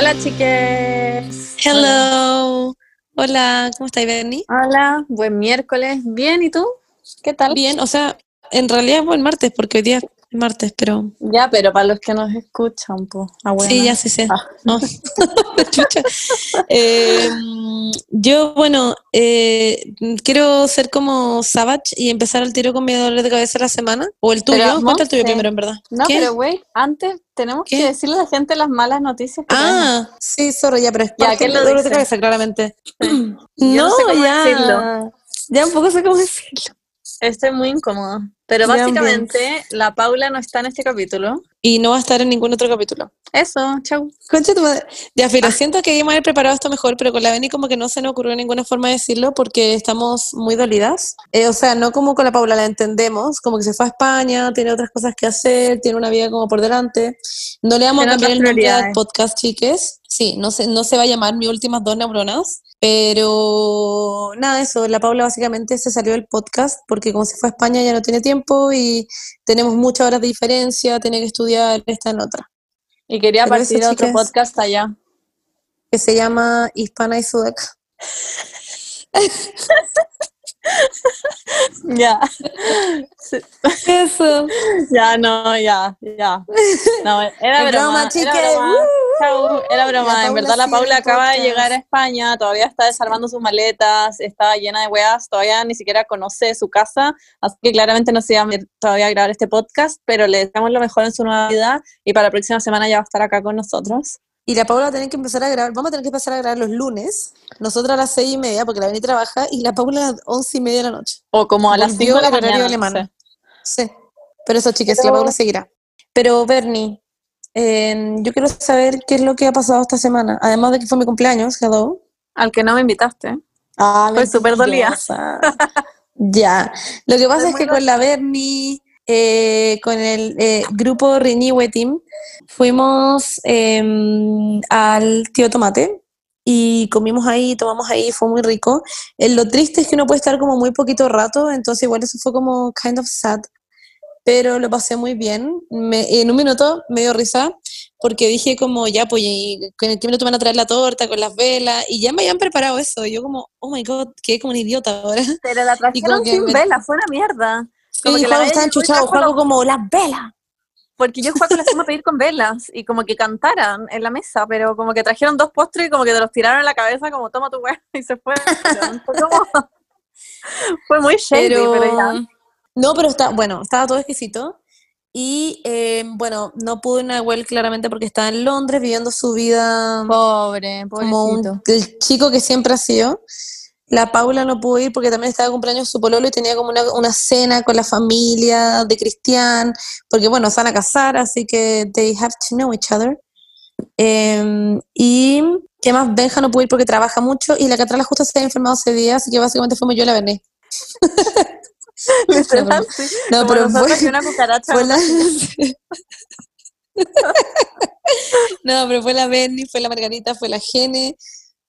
Hola, chiques. Hello. Hola, ¿cómo estáis, Bernie? Hola, buen miércoles. Bien, ¿y tú? ¿Qué tal? Bien, o sea, en realidad es buen martes, porque hoy día es martes, pero... Ya, pero para los que nos escuchan, pues. Sí, ya sí sé. Ah. No. Eh, yo, bueno, eh, quiero ser como Savage y empezar al tiro con mi dolor de cabeza de la semana. O el tuyo. Pero, Cuenta el tuyo primero, en verdad. No, ¿Qué? pero güey, antes tenemos ¿Qué? que decirle a la gente las malas noticias que Ah, sí, sorry, ya, pero es Ya, parte ¿quién del lo dolor de dice? cabeza, claramente. no sé cómo ya. decirlo. Ya un poco sé cómo decirlo. Estoy muy incómoda. Pero básicamente, la Paula no está en este capítulo. Y no va a estar en ningún otro capítulo. Eso, chau. Concha tu madre. Ya, Filo, Ah. siento que íbamos a haber preparado esto mejor, pero con la Beni como que no se nos ocurrió ninguna forma de decirlo porque estamos muy dolidas. Eh, o sea, no como con la Paula la entendemos, como que se fue a España, tiene otras cosas que hacer, tiene una vida como por delante. No le vamos a cambiar el nombre al podcast, chiques. Sí, no se, no se va a llamar Mis Últimas Dos Neuronas, pero nada, eso, la Paula básicamente se salió del podcast porque como se fue a España ya no tiene tiempo y tenemos muchas horas de diferencia, tiene que estudiar, está en otra. Y quería Pero partir eso, otro podcast allá. que se llama Hispana y Sudaca. Ya. Sí. Eso. Ya, no, ya, ya. No, era broma, era broma. Era broma. La en verdad la Paula acaba de llegar a España, todavía está desarmando sus maletas, está llena de weas, todavía ni siquiera conoce su casa, así que claramente no se iba a todavía a grabar este podcast, pero le deseamos lo mejor en su nueva vida y para la próxima semana ya va a estar acá con nosotros. Y la Paula va a tener que empezar a grabar, vamos a tener que empezar a grabar los lunes, nosotras a las seis y media, porque la Beni trabaja, y la Paula a las once y media de la noche. O como a las 5 de la mañana. Sí. Pero eso, chicas, la Paula seguirá. Pero, Bernie, eh, yo quiero saber qué es lo que ha pasado esta semana. Además de que fue mi cumpleaños, hello. Al que no me invitaste. Ah, Estoy súper dolida. ya. Lo que pasa es que con la Bernie, eh, con el eh, grupo Renewe Team, fuimos eh, al Tío Tomate y comimos ahí, tomamos ahí, fue muy rico. Eh, lo triste es que uno puede estar como muy poquito rato, entonces igual eso fue como kind of sad, pero lo pasé muy bien. Me- en un minuto me dio risa porque dije como, ya, pues, ¿y ¿en qué minuto van a traer la torta con las velas? Y ya me habían preparado eso. Y yo como, oh my god, quedé como un idiota ahora. Pero la trajeron sin me- vela, fue una mierda. Sí, Como que Juaco y enchuchado, Juaco como, las velas. Porque yo Juaco les fuimos a pedir con velas y como que cantaran en la mesa, pero como que trajeron dos postres y como que te los tiraron en la cabeza como toma tu hueá y se fue. Fue, como- fue muy shady, pero, Pero, ya. no, pero está, bueno, estaba todo exquisito. Y eh, bueno, no pude ir a Nahuel claramente porque estaba en Londres viviendo su vida Pobre, como un- el chico que siempre ha sido. La Paula no pudo ir porque también estaba de cumpleaños su pololo y tenía como una, una cena con la familia de Cristian, porque bueno, se van a casar, así que they have to know each other. Em, y qué más, Benja no pudo ir porque trabaja mucho y la Catrala justo se había enfermado ese día, así que básicamente fuimos yo y la. Literal, sí. No, Como pero fue, una cucaracha. fue la... no, pero fue la Berni, fue la Margarita, fue la Gene,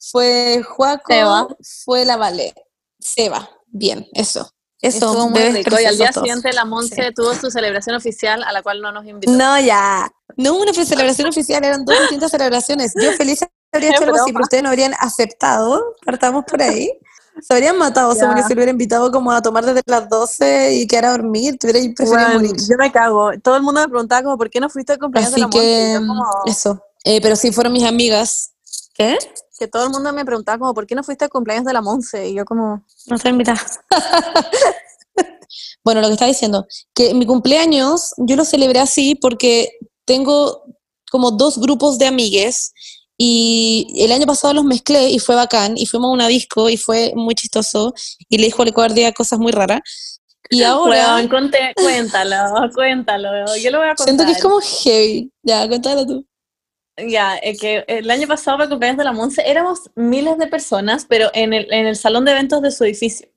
fue Juaco, Seba. fue la Vale. Seba, bien, eso. Eso, Estuvo muy rico. Y al día todos. siguiente la Monse tuvo su celebración oficial a la cual no nos invitó. No, ya. No hubo una celebración oficial, eran dos distintas celebraciones. Yo feliz habría hecho algo así, pero ustedes no habrían aceptado. Partamos por ahí. Se habrían matado, Ya. según si lo hubiera invitado como a tomar desde las 12 y quedar a dormir. Te hubierais preferido Bueno, morir. yo me cago. Todo el mundo me preguntaba como, ¿por qué no fuiste al cumpleaños de Así la Monse? Y que, como- eso. Eh, pero sí fueron mis amigas. ¿Qué? que todo el mundo me preguntaba como, ¿por qué no fuiste al cumpleaños de la Monse? Y yo como, No está invitada. bueno, lo que estaba diciendo, que mi cumpleaños yo lo celebré así porque tengo como dos grupos de amigues y el año pasado los mezclé y fue bacán y fuimos a una disco y fue muy chistoso y le dijo al guardia cosas muy raras. Y ahora conté- cuéntalo, cuéntalo, yo lo voy a contar. siento que es como heavy. Ya, cuéntalo tú. Ya, es que el año pasado para cumpleaños de la Monse éramos miles de personas, pero en el, en el salón de eventos de su edificio.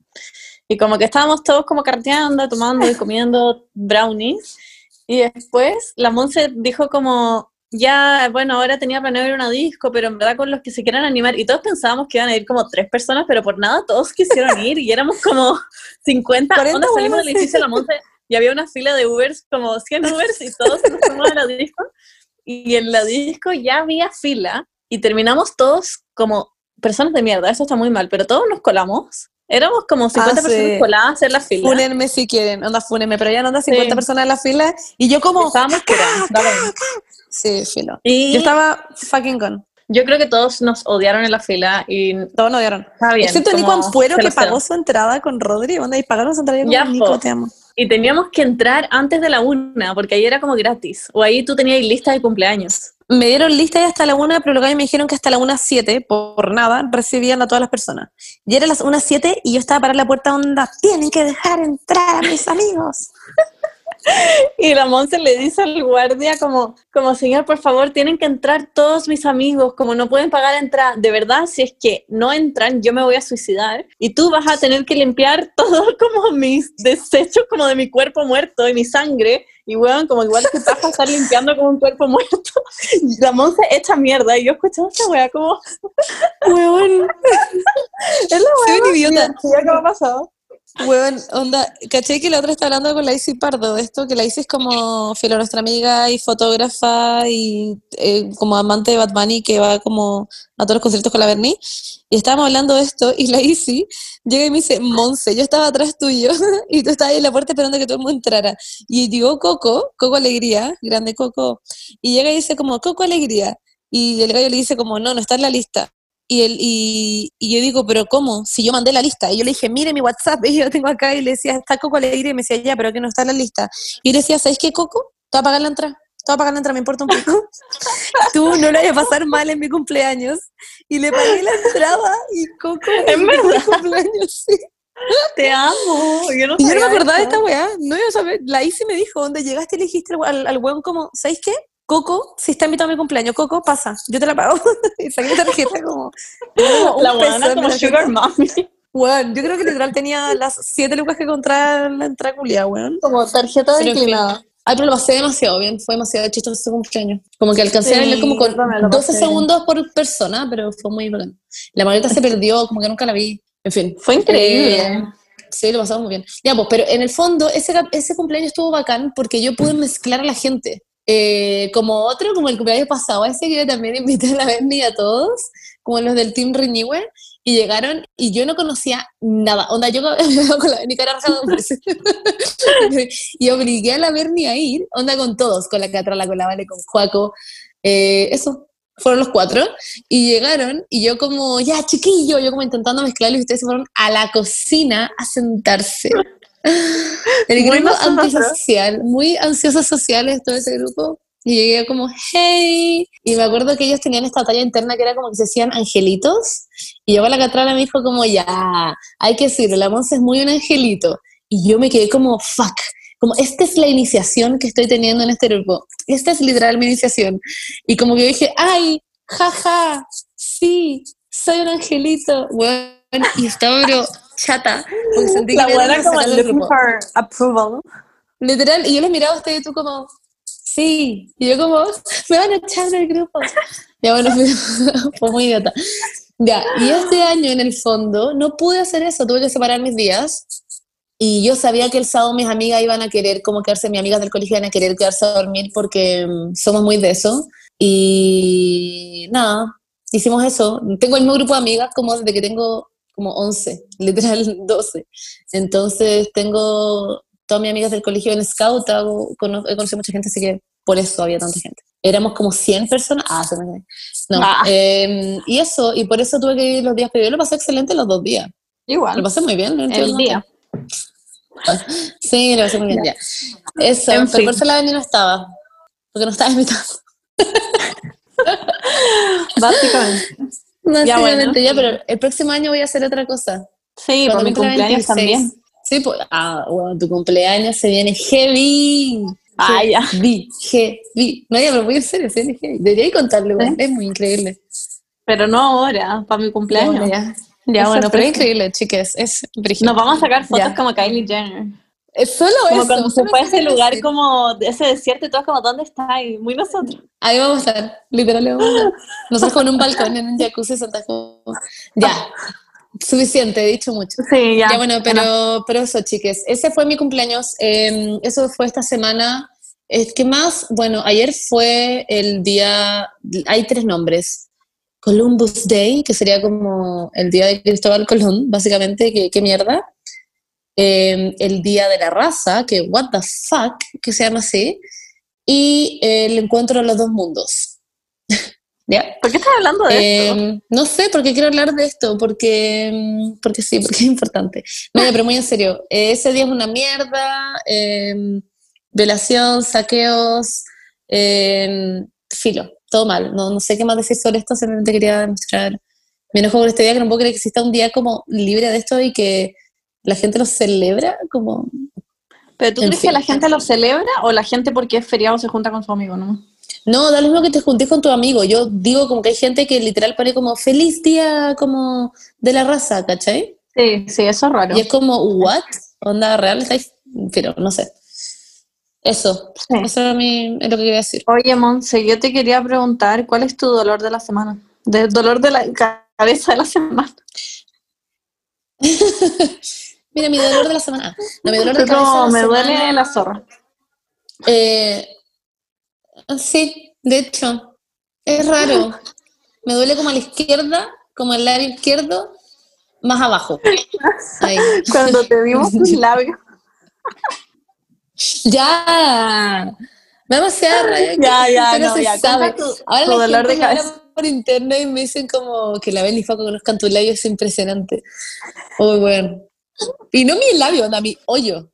Y como que estábamos todos como carteando, tomando y comiendo brownies. Y después la Monse dijo como, ya, bueno, ahora tenía planeado ir a una disco, pero en verdad con los que se quieran animar. Y todos pensábamos que iban a ir como tres personas, pero por nada todos quisieron ir. Y éramos como 50. 40 Onda, salimos del edificio de la Monse y había una fila de Ubers, como 100 Ubers, y todos nos fuimos a la disco. Y en la disco ya había fila y terminamos todos como personas de mierda, eso está muy mal, pero todos nos colamos. Éramos como 50 Ah, sí. personas coladas hacer la fila. Fúnenme si quieren, onda, fúnenme, pero ya no anda 50 Sí. personas en la fila y yo como... Estábamos curados. Sí, filo. Y Yo estaba fucking gone. yo creo que todos nos odiaron en la fila y Todos nos dieron. está bien. Excepto Nico Ampuero que pagó su entrada con Rodri, onda, y pagaron su entrada yo Ya, Nico, po. te amo. Y teníamos que entrar antes de la una, porque ahí era como gratis. O ahí tú tenías lista de cumpleaños. Me dieron lista hasta la una, pero luego me dijeron que hasta la una siete, por nada, recibían a todas las personas. Y era las una siete y yo estaba para la puerta onda, tienen que dejar entrar a mis amigos. Y la Monse le dice al guardia como, como, señor, por favor, tienen que entrar todos mis amigos, como no pueden pagar entrada. De verdad, si es que no entran, yo me voy a suicidar y tú vas a tener que limpiar todo como mis desechos como de mi cuerpo muerto y mi sangre. Y weón, como igual que vas a estar limpiando como un cuerpo muerto. La Monse echa mierda y yo escuchaba esa wea como, Huevón, es la soy un idiota. que me ha pasado. Huevón, onda, caché que la otra está hablando con la Isi Pardo de esto, que la Isi es como filo nuestra amiga y fotógrafa y eh, como amante de Bad Bunny que va como a todos los conciertos con la Berni. Y estábamos hablando de esto y la Isi llega y me dice, Monse, yo estaba atrás tuyo y tú estabas ahí en la puerta esperando que todo el mundo entrara. Y llegó Coco, Coco Alegría, grande Coco, y llega y dice como, Coco Alegría. Y el gallo le dice como, no, no está en la lista. Y, él, y, y yo digo, pero ¿cómo? Si yo mandé la lista. Y yo le dije, mire mi WhatsApp, y yo lo tengo acá, y le decía, está Coco Alegría, y me decía, ya, pero que no está en la lista. Y yo le decía, ¿sabes qué, Coco? Te voy a pagar la entrada. Te voy a pagar la entrada, me importa un poco. Tú no le vayas a pasar mal en mi cumpleaños. Y le pagué la entrada, y Coco ¿En mi cumpleaños, sí. Te amo. Yo no, Y yo no me acordaba de esta weá, no iba a saber. La Isi me dijo, donde llegaste y le dijiste al, al, al weón como, ¿sabes qué? Coco, si está invitado a mi cumpleaños, Coco, pasa, yo te la pago. y saqué mi tarjeta como, como La buena en como. Sugar Mommy. Weón, yo creo que literal tenía las siete lucas que comprar la entrada culia, weón. Como tarjeta en fin. Ay, pero lo pasé demasiado bien, fue demasiado chistoso ese cumpleaños. Como que alcancé a Sí, bailar como con yo también lo 12 pasé bien. segundos por persona, pero fue muy bacán. La maleta se perdió, como que nunca la vi. En fin. Fue increíble. Eh, Sí, lo pasamos muy bien. Ya, pues, pero en el fondo, ese, ese cumpleaños estuvo bacán porque yo pude mezclar a la gente. Eh, como otro, como el cumpleaños pasado, ese que yo también invité a la Berni y a todos, como los del Team Renewer, y llegaron y yo no conocía nada. Onda, yo con la hombres. y obligué a la Berni a ir, onda con todos, con la Catrala, con la Vale, con Juaco. Eh, eso, fueron los cuatro. Y llegaron y yo como, ya chiquillo, yo como intentando mezclarlos y ustedes se fueron a la cocina a sentarse. El Muy grupo antisocial, muy ansiosos sociales todo ese grupo. Y llegué como, hey. Y me acuerdo que ellos tenían esta talla interna que era como que se hacían angelitos. Y llegó la catrala y me dijo como, ya, hay que decirlo, la Monza es muy un angelito. Y yo me quedé como, fuck. Como, esta es la iniciación que estoy teniendo en este grupo. Esta es literal mi iniciación. Y como que yo dije, ay, jaja, sí, soy un angelito. Bueno, y estaba pero chata. Porque sentí La que buena como looking for approval. Literal, y yo les miraba a ustedes y tú como, sí, y yo como, me van a echar del grupo. Ya bueno, fue, fue muy idiota. Ya, y este año en el fondo no pude hacer eso, tuve que separar mis días. Y yo sabía que el sábado mis amigas iban a querer como quedarse, mis amigas del colegio iban a querer quedarse a dormir porque mm, somos muy de eso. Y nada, hicimos eso. Tengo el mismo grupo de amigas como desde que tengo como 11, literal 12. Entonces tengo todas mis amigas del colegio en Scout, hago, he conocido mucha gente, así que por eso había tanta gente. Éramos como 100 personas. Ah, se me No, Ah. eh, y eso, y por eso tuve que ir los días, pero yo lo pasé excelente los dos días. Lo Igual. pasé muy bien. no El día. Sí, lo pasé muy bien, ya. Eso, En pero fin. por eso la Dani no estaba, porque no estaba invitada. Básicamente. Ya, Básicamente, bueno. ya, pero el próximo año voy a hacer otra cosa. Sí, Cuando por mi cumpleaños 26. también. Sí, pues, ah, bueno, tu cumpleaños se viene heavy. Ah, ya. Heavy, heavy. No, ya, pero voy en serio, se viene heavy. Debería contarle, weón, es muy increíble. Pero no ahora, para mi cumpleaños. Bueno, ya. Ya, bueno, pero pero es increíble, chicas, es brígido. Nos vamos a sacar fotos Ya. como Kylie Jenner. Es solo Como eso. cuando se fue a ese lugar decir. como de ese desierto y todas como, ¿dónde está? Y muy nosotros. Ahí vamos a estar, literal. vamos a estar. Nosotros con un balcón en un jacuzzi en Santa Cruz. Ya, suficiente, he dicho mucho. Sí, ya. Ya, bueno, pero, pero eso, chiques. Ese fue mi cumpleaños. eh, eso fue esta semana. Es que más, bueno, ayer fue el día. Hay tres nombres. Columbus Day, que sería como el día de Cristóbal Colón, básicamente, que qué mierda. Em, el día de la raza, que what the fuck, que se llama así. Y el encuentro de los dos mundos. ¿Ya? ¿Por qué estás hablando de esto? Em, no sé, porque quiero hablar de esto, porque, em, porque sí, porque es importante. No, pero muy en serio, eh, ese día es una mierda, eh, violación, saqueos, eh, filo, todo mal. No, no sé qué más decir sobre esto, simplemente quería demostrar mi enojo por este día, que no puedo creer que exista un día como libre de esto y que la gente lo celebra como... ¿Pero tú crees fin. que la gente lo celebra o la gente porque es feriado se junta con su amigo, no? No, da lo mismo que te juntes con tu amigo. Yo digo como que hay gente que literal pone como feliz día como de la raza, ¿cachai? Sí, sí, eso es raro. Y es como, ¿what? ¿Onda real? ¿Estáis? Pero no sé. Eso, Sí. eso era mi, es lo que quería decir. Oye, Monse, yo te quería preguntar, ¿cuál es tu dolor de la semana? De dolor de la ca- cabeza de la semana. Mira, mi dolor de la semana. No, mi dolor de cabeza. de me semana- duele la zorra. Eh, sí, de hecho, es raro. Me duele como a la izquierda, como el labio izquierdo, más abajo. Ahí. Cuando te vimos tus labios. Ya. Rabia. que Ya, ya, no, se ya, sabe. cuenta tu- Ahora tu la dolor gente de cabeza. por internet y me dicen como que la Bel y Faco conozcan tu labio es impresionante. Muy bueno. Y no mi labio, onda, mi hoyo.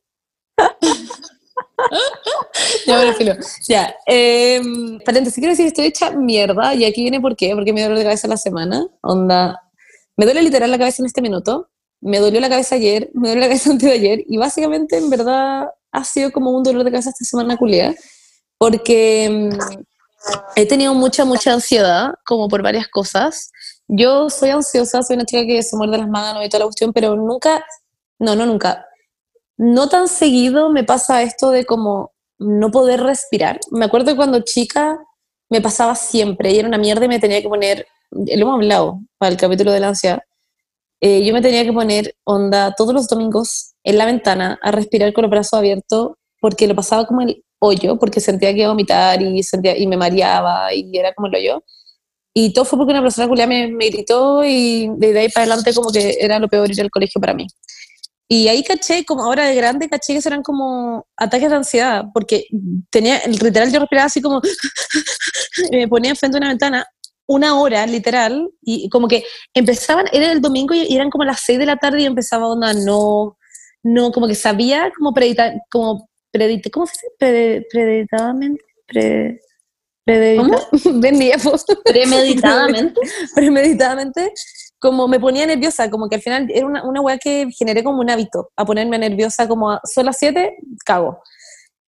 ya, bueno, filo. Ya, eh, paréntesis, quiero decir, estoy hecha mierda y aquí viene por qué, porque me duele la cabeza la semana, onda, me duele literal la cabeza en este minuto, me dolió la cabeza ayer, me duele la cabeza antes de ayer y básicamente en verdad ha sido como un dolor de cabeza esta semana culiada, porque mm, he tenido mucha, mucha ansiedad, como por varias cosas. Yo soy ansiosa, soy una chica que se muerde las manos y toda la cuestión, pero nunca, no, no nunca, no tan seguido me pasa esto de como no poder respirar. Me acuerdo cuando chica me pasaba siempre y era una mierda y me tenía que poner, lo hemos hablado para el capítulo de la ansiedad, eh, yo me tenía que poner onda todos los domingos en la ventana a respirar con los brazos abiertos porque lo pasaba como el hoyo, porque sentía que iba vomitar y, sentía, y me mareaba y era como el hoyo. Y todo fue porque una persona culia me, me gritó y desde ahí para adelante como que era lo peor ir al colegio para mí. Y ahí caché, como ahora de grande, caché que eran como ataques de ansiedad, porque tenía, literal yo respiraba así como, y me ponía enfrente de una ventana una hora, literal, y como que empezaban, era el domingo y eran como las seis de la tarde y empezaba onda, no, no, como que sabía como predita, como predita, ¿cómo se dice? Prede- preditadamente, pre, predita- pues. Premeditadamente. premeditadamente, como me ponía nerviosa, como que al final era una, una weá que generé como un hábito, a ponerme nerviosa como a, son las 7, cago.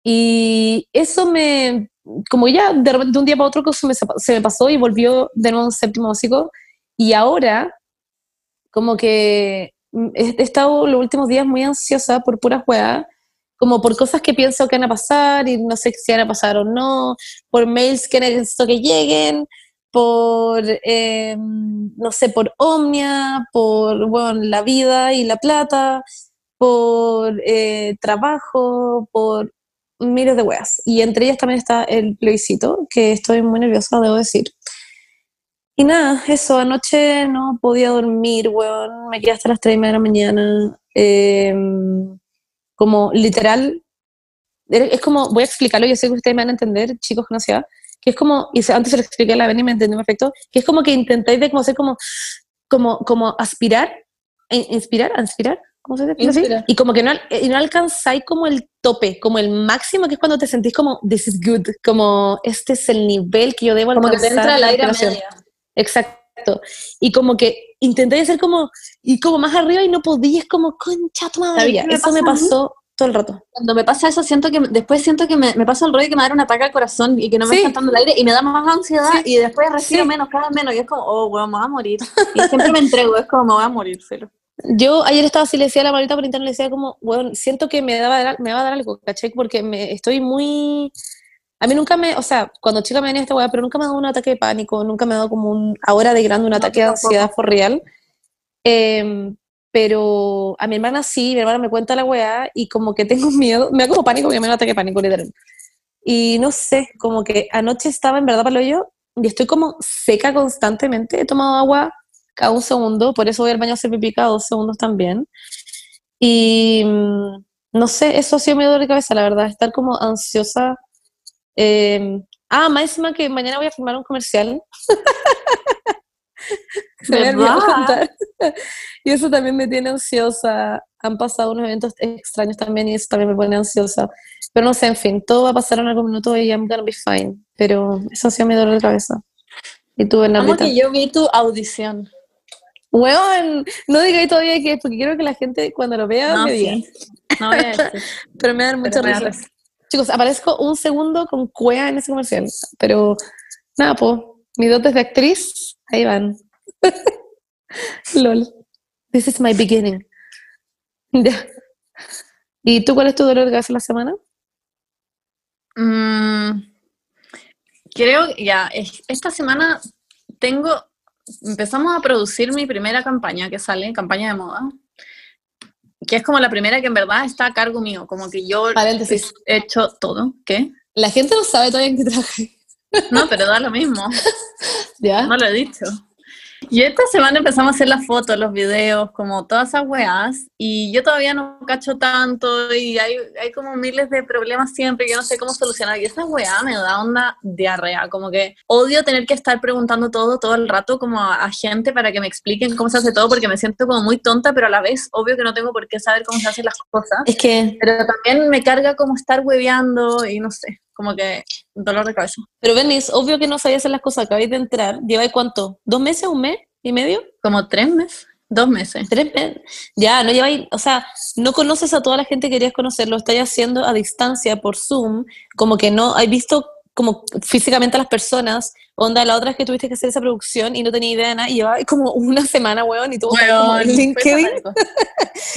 Y eso me, como ya de, un día para otro se me, se me pasó y volvió de nuevo un séptimo básico. Y ahora, como que mm, he estado los últimos días muy ansiosa por puras weas, como por cosas que pienso que van a pasar y no sé si van a pasar o no, por mails que necesito que lleguen, por, eh, no sé, por Omnia, por, bueno, la vida y la plata, por eh, trabajo, por miles de weas. Y entre ellas también está el plebiscito, que estoy muy nerviosa, debo decir. Y nada, eso, anoche no podía dormir, weón, me quedé hasta las 3 y media de la mañana. eh, como literal, es como, voy a explicarlo, yo sé que ustedes me van a entender, chicos no sea, que es como, y antes se lo expliqué a la Beni y me entendió perfecto, que es como que intentáis de como hacer como, como, como aspirar, in- inspirar, inspirar, ¿cómo se dice? Y como que no, al- y no alcanzáis como el tope, como el máximo, que es cuando te sentís como, this is good, como este es el nivel que yo debo Como alcanzar. que te entra el aire media. Exacto. Y como que intenté hacer como, y como más arriba y no podía, es como, concha tu madre. ¿Sabes ya". qué me Eso me pasó todo el rato. Cuando me pasa eso, siento que después siento que me, me pasa el rollo que me da un ataque al corazón y que no me Sí. está entrando el aire y me da más ansiedad Sí. y después respiro Sí. menos, cada vez menos y es como, oh, weón, me voy a morir. Y siempre me entrego, es como, me voy a morir, cero. Yo ayer estaba así, le decía a la Marita por internet, le decía como, bueno, siento que me, daba, me va a dar algo, ¿cachai? Porque me, estoy muy... A mí nunca me, o sea, cuando chica me venía esta weá, pero nunca me ha dado un ataque de pánico, nunca me ha dado como un, ahora de grande, un No, ataque de ansiedad for real. Em, pero a mi hermana sí, mi hermana me cuenta la weá y como que tengo miedo, me da como pánico que me da un ataque de pánico, literal. Y no sé, como que anoche estaba en verdad para lo yo, y estoy como seca constantemente. He tomado agua cada un segundo, por eso voy al baño a hacer pipí cada dos segundos también. Y mm, no sé, eso sí me duele de cabeza, la verdad, estar como ansiosa. Eh, ah, más encima que mañana voy a filmar un comercial. Se me olvidó contar. Y eso también me tiene ansiosa. Han pasado unos eventos extraños también y eso también me pone ansiosa. Pero no sé, en fin, todo va a pasar en algún minuto y I'm gonna be fine. Pero eso sí me duele la cabeza. Y tú, Como Bernardita. que yo vi tu audición. Weón, no digáis todavía que es, porque quiero que la gente cuando lo vea No, me diga. sí. No voy a decir. Pero me dan mucha risa. Chicos, aparezco un segundo con cuea en ese comercial. Pero nada, pues, mis dotes de actriz, ahí van. LOL. This is my beginning. Ya. ¿Y tú cuál es tu dolor de cabeza la semana? Mm, creo, ya, es- esta semana tengo, empezamos a producir mi primera campaña que sale, campaña de moda, que es como la primera que en verdad está a cargo mío, como que yo he hecho todo, ¿qué? La gente no sabe todavía en qué trabaja. No, pero da lo mismo, ¿Ya? no lo he dicho. Y esta semana empezamos a hacer las fotos, los videos, como todas esas weas, y yo todavía no cacho tanto, y hay, hay como miles de problemas siempre, yo no sé cómo solucionar, y esa wea me da onda diarrea, como que odio tener que estar preguntando todo, todo el rato, como a, a gente para que me expliquen cómo se hace todo, porque me siento como muy tonta, pero a la vez, obvio que no tengo por qué saber cómo se hacen las cosas, Es que, pero también me carga como estar hueveando, y no sé, como que dolor de cabeza. pero Benny, es obvio que no sabía hacer las cosas, acabáis de entrar. ¿Lleváis cuánto? ¿Dos meses? ¿Un mes? ¿Y medio? Como tres meses, dos meses. Tres meses. Ya, no lleváis, o sea, no conoces a toda la gente que querías conocer, lo estáis haciendo a distancia por Zoom, como que no, hay visto como físicamente a las personas, onda, la otra es que tuviste que hacer esa producción y no tenía idea de nada, y llevaba como una semana, weón, y todo Weón, LinkedIn.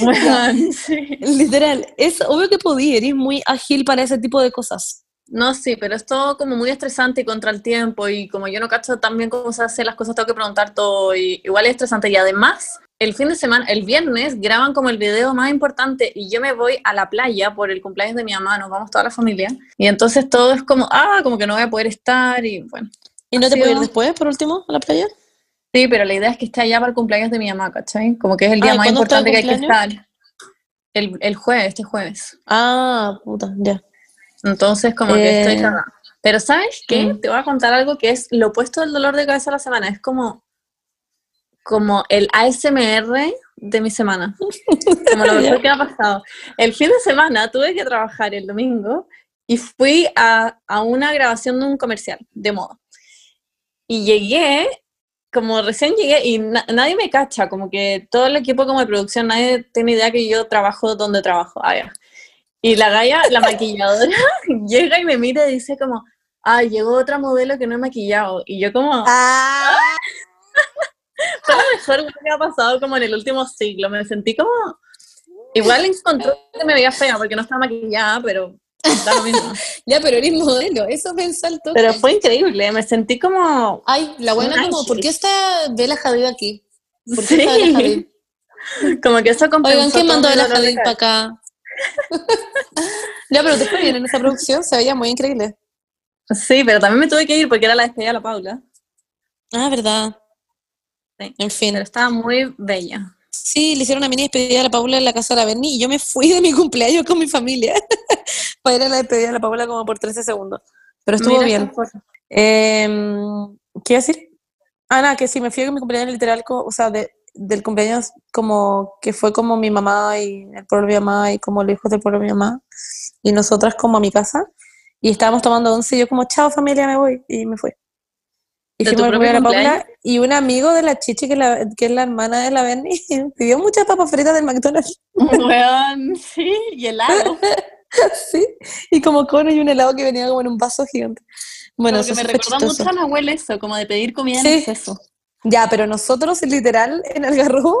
Weón, sí. literal, es obvio que podía, eres muy ágil para ese tipo de cosas. No, sí, pero es todo como muy estresante y contra el tiempo y como yo no cacho tan bien cómo se hacen las cosas, tengo que preguntar todo y igual es estresante. Y además, el fin de semana, el viernes, graban como el video más importante y yo me voy a la playa por el cumpleaños de mi mamá, nos vamos toda la familia. Y entonces todo es como, ah, como que no voy a poder estar y bueno. ¿Y no te puedes ir después, por último, a la playa? Sí, pero la idea es que esté allá para el cumpleaños de mi mamá, ¿cachai? Como que es el día Ah, ¿y más importante que hay que estar. El, el jueves, este jueves. Ah, puta, ya. Entonces, como que estoy Eh, cagada. Pero ¿sabes qué? mm. Te voy a contar algo que es lo opuesto del dolor de cabeza de la semana. Es como, como el ASMR de mi semana. Como lo mejor que me ha pasado. El fin de semana tuve que trabajar el domingo y fui a, a una grabación de un comercial de moda. Y llegué, como recién llegué, y na- nadie me cacha, como que todo el equipo como de producción, nadie tiene idea que yo trabajo donde trabajo. Ah, ya. Y la galla, la maquilladora, llega y me mira y dice como, ah, llegó otra modelo que no he maquillado. Y yo como, Ah, fue lo mejor que me ha pasado como en el último siglo. Me sentí como, igual encontró que me veía fea porque no estaba maquillada, pero da lo mismo. ya, pero eres modelo, eso el toque. Pero fue increíble, me sentí como, Ay, la buena como. ¿por qué está Bella Hadid aquí? ¿Por qué sí, está Bella Hadid? como que eso compensó Oigan, ¿quién mandó de Hadid para acá? ya, pero te fue bien en esa producción, se veía muy increíble. Sí, pero también me tuve que ir porque era la despedida de la Paula. Ah, verdad. Sí. En fin. Pero estaba muy bella. Sí, le hicieron una mini despedida a la Paula en la casa de la Berni y yo me fui de mi cumpleaños con mi familia para ir a la despedida de la Paula como por 13 segundos. Pero estuvo Mira bien. Em, ¿Qué a decir? Ah, nada, que sí, me fui con mi cumpleaños literal, o sea, de- del cumpleaños como que fue como mi mamá y el pueblo de mi mamá y como los hijos del pueblo de mi mamá y nosotras como a mi casa y estábamos tomando once y yo como, chao familia, me voy y me fui. Y ¿De fuimos propio la Paula y un amigo de la Chichi, que, es la- que es la hermana de la Berni, pidió muchas papas fritas del McDonald's. Weón, sí, y helado. sí, y como cono y un helado que venía como en un vaso gigante. Bueno, Como que eso me fue recordó mucho a Nahuel eso, como de pedir comida Sí. en exceso. Ya, pero nosotros literal en Algarrobo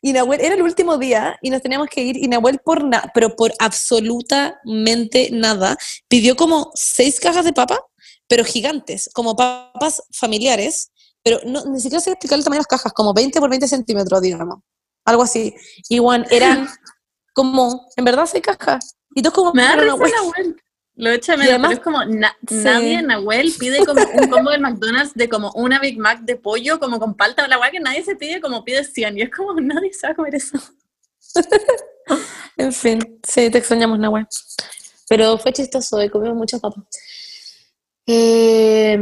y Nahuel era el último día y nos teníamos que ir y Nahuel por nada, pero por absolutamente nada, pidió como seis cajas de papa, pero gigantes, como papas familiares, pero no, ni siquiera sé explicar el tamaño de las cajas, como 20 por 20 centímetros, digamos, algo así. Y bueno, eran como, en verdad, seis cajas. Y todos como, Me da risa Nahuel. Lo echa menos, pero es como nadie en Nahuel pide como un combo del McDonald's de como una Big Mac de pollo, como con palta, la weá que nadie se pide como pide 100, y es como nadie sabe comer eso. en fin, sí, te extrañamos Nahuel. Pero fue chistoso, y comimos muchas papas. Eh,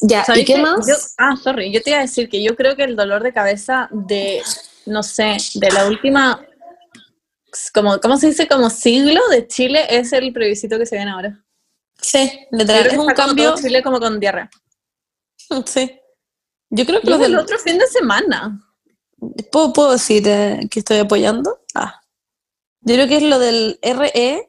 ya, ¿y qué más? ah, sorry, yo te iba a decir que yo creo que el dolor de cabeza de, no sé, de la última como, ¿cómo se dice? Como siglo de Chile es el plebiscito que se viene ahora. Sí, literal, es un cambio. Chile como con diarrea. Sí. Yo creo que lo del otro fin de semana. ¿Puedo, ¿Puedo, decir que estoy apoyando? Ah. Yo creo que es lo del R-E-C-H-A-Z-O.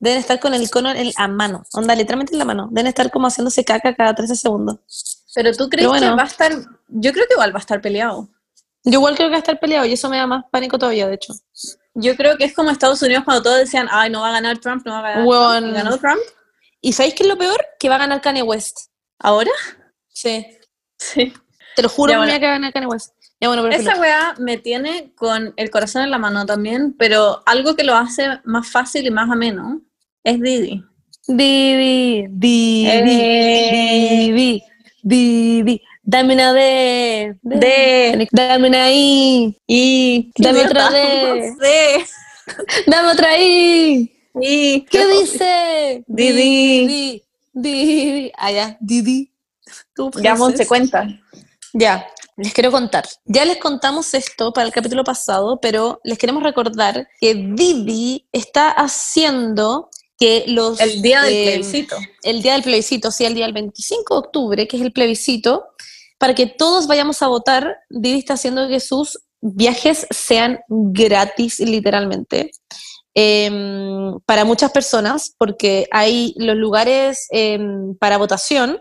Deben estar con el icono en la mano. Onda, literalmente en la mano. Deben estar como haciéndose caca cada 13 segundos. Pero tú crees que va a estar. Yo creo que igual va a estar peleado. Yo igual creo que va a estar peleado y eso me da más pánico todavía, de hecho. Yo creo que es como Estados Unidos cuando todos decían, ay, no va a ganar Trump, no va a ganar Trump. ¿Y ganó Trump? ¿Y sabéis qué es lo peor? Que va a ganar Kanye West. ¿Ahora? Sí. Sí. Te lo juro que va a ganar Kanye West. Esa weá me tiene con el corazón en la mano también, pero algo que lo hace más fácil y más ameno es Didi. Didi, Didi, eh. Didi, Didi. Dame una D. D. Dame una I. I. Dame otra D. D. Dame otra I. I. ¿Qué dice? Didi. Didi. Ah, ya. Didi. Ya, se cuenta. Ya, les quiero contar. Ya les contamos esto para el capítulo pasado, pero les queremos recordar que Didi está haciendo que los... El día del eh, plebiscito. El día del plebiscito, sí, el día del 25 de octubre, que es el plebiscito, para que todos vayamos a votar, Didi está haciendo que sus viajes sean gratis, literalmente. Em, para muchas personas, porque hay los lugares em, para votación,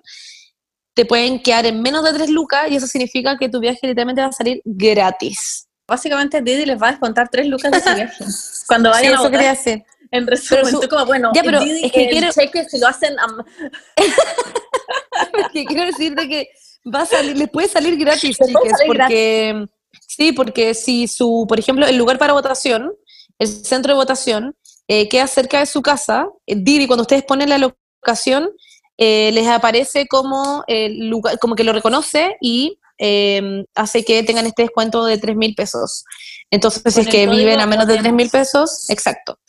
te pueden quedar en menos de tres lucas y eso significa que tu viaje literalmente va a salir gratis. Básicamente Didi les va a descontar tres lucas de su viaje. Cuando vayan a votar. quería hacer. En resumen, tú como, bueno, ya, pero es que quiero... cheque si lo hacen... es que quiero decirte que va a salir, les puede salir gratis, chicas, porque sí, porque si su, por ejemplo, el lugar para votación, el centro de votación, eh, queda cerca de su casa, eh, Didi, cuando ustedes ponen la locación, eh, les aparece como el lugar, como que lo reconoce y em, hace que tengan este descuento de 3 mil pesos. Entonces, si es que viven a menos de 3 mil pesos, exacto,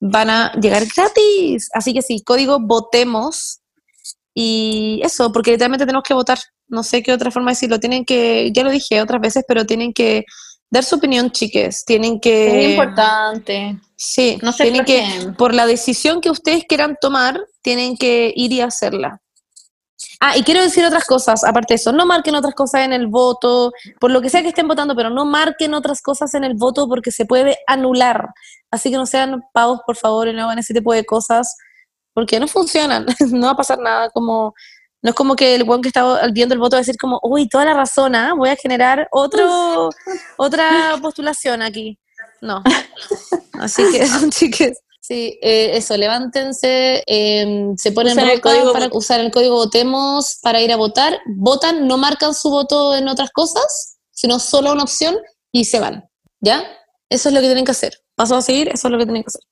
van a llegar gratis. Así que sí, código votemos y eso, porque literalmente tenemos que votar no sé qué otra forma de decirlo, tienen que, ya lo dije otras veces, pero tienen que dar su opinión, chiques, tienen que... Es importante. Sí, no sé tienen que, por la decisión que ustedes quieran tomar, tienen que ir y hacerla. Ah, y quiero decir otras cosas, aparte de eso, no marquen otras cosas en el voto, por lo que sea que estén votando, pero no marquen otras cosas en el voto porque se puede anular. Así que no sean pavos, por favor, y no hagan ese tipo de cosas, porque no funcionan, no va a pasar nada como no es como que el buen que está viendo el voto va a decir como, uy, toda la razón, ¿ah? voy a generar otro, otra postulación aquí. No. Así que chiques. Sí, eh, eso, levántense, em, se ponen el código para usar el código Votemos para ir a votar, votan, no marcan su voto en otras cosas, sino solo una opción y se van. ¿Ya? Eso es lo que tienen que hacer. Paso a seguir, eso es lo que tienen que hacer.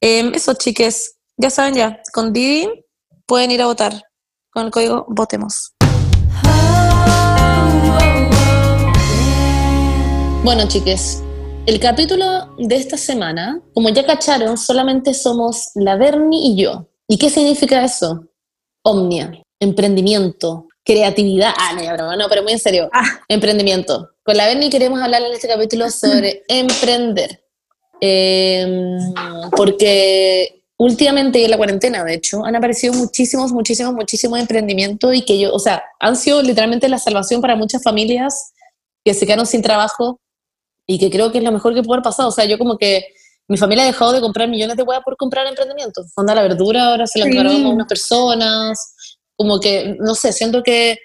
Em, eso, chiques, ya saben ya, con Didi pueden ir a votar con el código Votemos. Bueno, chiques, el capítulo de esta semana, como ya cacharon, solamente somos la Bernie y yo. ¿Y qué significa eso? Omnia, emprendimiento, creatividad. Ah, no, no, pero muy en serio. Ah. Emprendimiento. Con la Bernie queremos hablar en este capítulo sobre emprender. Em, porque últimamente en la cuarentena, de hecho, han aparecido muchísimos, muchísimos, muchísimos emprendimientos y que yo, o sea, han sido literalmente la salvación para muchas familias que se quedaron sin trabajo y que creo que es lo mejor que puede haber pasado. O sea, yo como que mi familia ha dejado de comprar millones de huevas por comprar emprendimientos. Onda la verdura, ahora se la sí. a unas personas. Como que, no sé, siento que...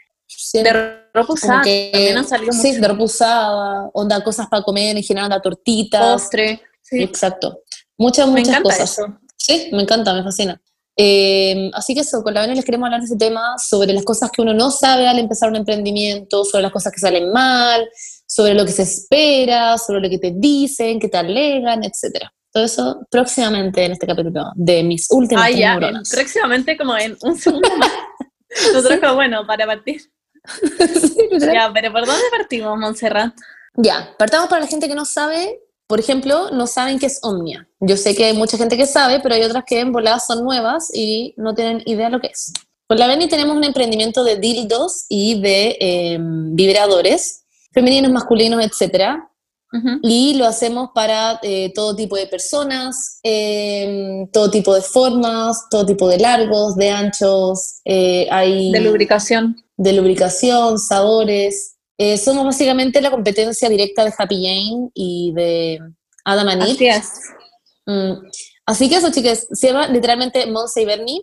de ropa usada, también han salido Sí, de ropa usada, onda cosas para comer, en general, onda tortitas. Postre. Sí. Exacto. Muchas, muchas cosas. Eso. Sí, me encanta, me fascina. Eh, así que eso, con la Vene les queremos hablar de ese tema, sobre las cosas que uno no sabe al empezar un emprendimiento, sobre las cosas que salen mal, sobre lo que se espera, sobre lo que te dicen, que te alegan, etc. Todo eso próximamente en este capítulo de mis últimas Ah, ya, neuronas. próximamente como en un segundo más. Nosotros como, bueno, para partir. Sí. Ya, pero ¿por dónde partimos, Montserrat? Ya, partamos para la gente que no sabe, por ejemplo, no saben qué es Omnia. Yo sé que hay mucha gente que sabe, pero hay otras que en voladas son nuevas y no tienen idea lo que es. Con la Berni tenemos un emprendimiento de dildos y de eh, vibradores, femeninos, masculinos, etcétera, Ujú. y lo hacemos para eh, todo tipo de personas, eh, todo tipo de formas, todo tipo de largos, de anchos, eh, hay De lubricación. de lubricación, sabores. Eh, somos básicamente la competencia directa de Happy Jane y de Adam and Eve. Así es. Mm. Así que eso, chicas, se llama literalmente Monse y Bernie.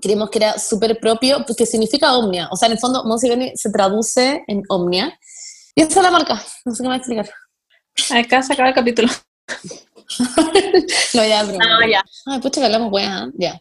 Creímos que era súper propio, que significa Omnia. O sea, en el fondo, Monse y Bernie se traduce en Omnia. Y esa es la marca. No sé qué más explicar. Acá se acaba el capítulo. No, ya, broma. Ah, ya. Ay, pucha, que hablamos, weá. Ya.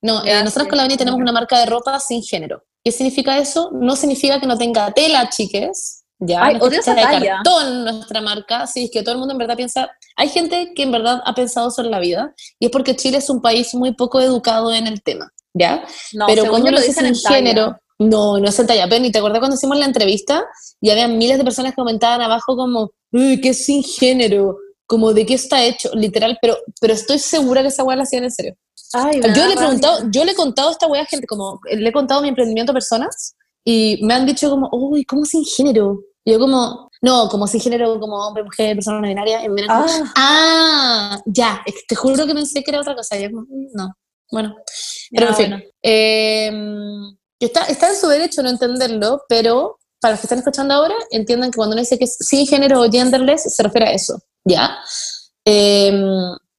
No, Ya, eh, nosotros sí. con la Beni tenemos una marca de ropa sin género. ¿Qué significa eso? No significa que no tenga tela, chiques. Ya, Ay, odio esa de talla. cartón nuestra marca. Sí, es que todo el mundo en verdad piensa. Hay gente que en verdad ha pensado sobre la vida y es porque Chile es un país muy poco educado en el tema. ¿Ya? No, Pero cuando lo dice dicen en género, no, no es en talla. Pero ni te acuerdas cuando hicimos la entrevista y había miles de personas que comentaban abajo como, uy, ¿qué sin género? Como de qué está hecho, literal, pero, pero estoy segura que esa weá la hacían en serio. Ay, Yo le he preguntado, yo le he contado a esta wea a gente, como, le he contado mi emprendimiento a personas y me han dicho como, uy, ¿cómo sin género? Yo como, no, como sin género, como hombre, mujer, persona no binaria, como, Ah, ah, ya, te juro que pensé que era otra cosa, yo como, "Mm, no, bueno, pero en fin, bueno. eh, está, está en su derecho no entenderlo, pero para los que están escuchando ahora, entiendan que cuando uno dice que es sin género o genderless, se refiere a eso, ¿ya? Eh,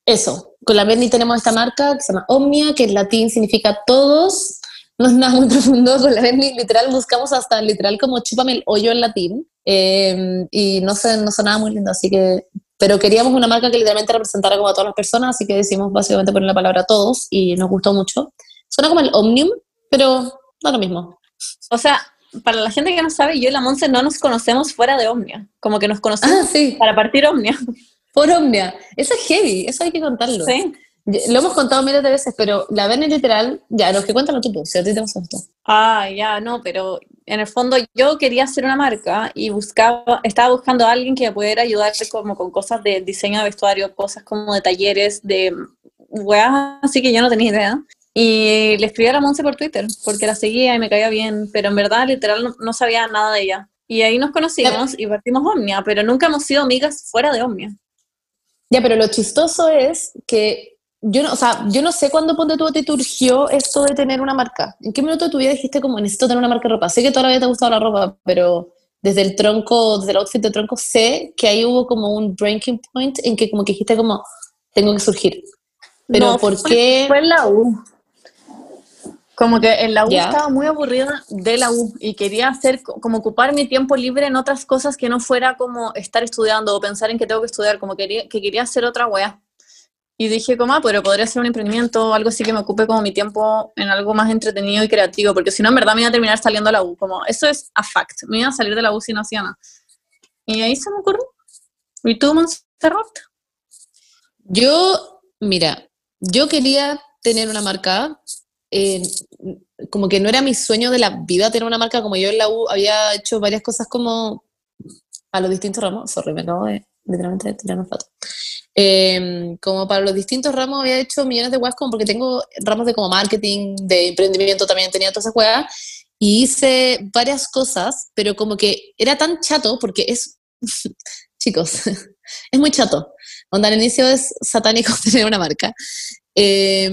eso, con la Berni tenemos esta marca que se llama Omnia, que en latín significa todos, no es nada muy profundo, con la Berni literal buscamos hasta literal como chúpame el hoyo en latín, eh, y no, sé, no sonaba muy lindo, así que, pero queríamos una marca que literalmente representara como a todas las personas, así que decidimos básicamente poner la palabra todos, y nos gustó mucho. Suena como el Omnium, pero no lo mismo. O sea, para la gente que no sabe, yo y la Monse no nos conocemos fuera de Omnia. Como que nos conocemos Ah, sí, para partir Omnia. por Omnia. Eso es heavy, eso hay que contarlo. Sí. Lo hemos contado miles de veces, pero la Berni literal, ya, los que cuéntalo tú, si a ti te gusta esto. Ah, ya, no, pero en el fondo yo quería hacer una marca y buscaba, estaba buscando a alguien que me pudiera ayudar como con cosas de diseño de vestuario, cosas como de talleres, de weas, así que yo no tenía idea. Y le escribí a la Monse por Twitter, porque la seguía y me caía bien, pero en verdad literal no, no sabía nada de ella. Y ahí nos conocimos y partimos Omnia, pero nunca hemos sido amigas fuera de Omnia. Ya, pero lo chistoso es que yo no, o sea, yo no sé cuándo ponte tú te urgió esto de tener una marca. ¿En qué minuto de tu vida dijiste como necesito tener una marca de ropa? Sé que toda la vida te ha gustado la ropa, pero desde el tronco, desde el outfit de tronco, sé que ahí hubo como un breaking point en que como que dijiste como tengo que surgir. Pero No, ¿por fue- qué? Fue en la U. Como que en la U estaba muy aburrida de la U y quería hacer co- como ocupar mi tiempo libre en otras cosas que no fuera como estar estudiando o pensar en que tengo que estudiar, como quería, que quería hacer otra wea. Y dije, como, ah, pero podría ser un emprendimiento, algo así que me ocupe como mi tiempo en algo más entretenido y creativo, porque si no, en verdad me iba a terminar saliendo a la U. Como, eso es a fact. Me iba a salir de la U si no hacía nada. Y ahí se me ocurrió. ¿Y tú, Montserrat? Yo, mira, yo quería tener una marca, eh, como que no era mi sueño de la vida tener una marca, como yo en la U había hecho varias cosas como a los distintos ramos, sorry, me acabo de literalmente tirar una foto. Eh, como para los distintos ramos había hecho millones de weas, como porque tengo ramos de como marketing, de emprendimiento también tenía todas esas weas, y hice varias cosas, pero como que era tan chato, porque es, chicos, es muy chato. Onda, al inicio es satánico tener una marca. Eh,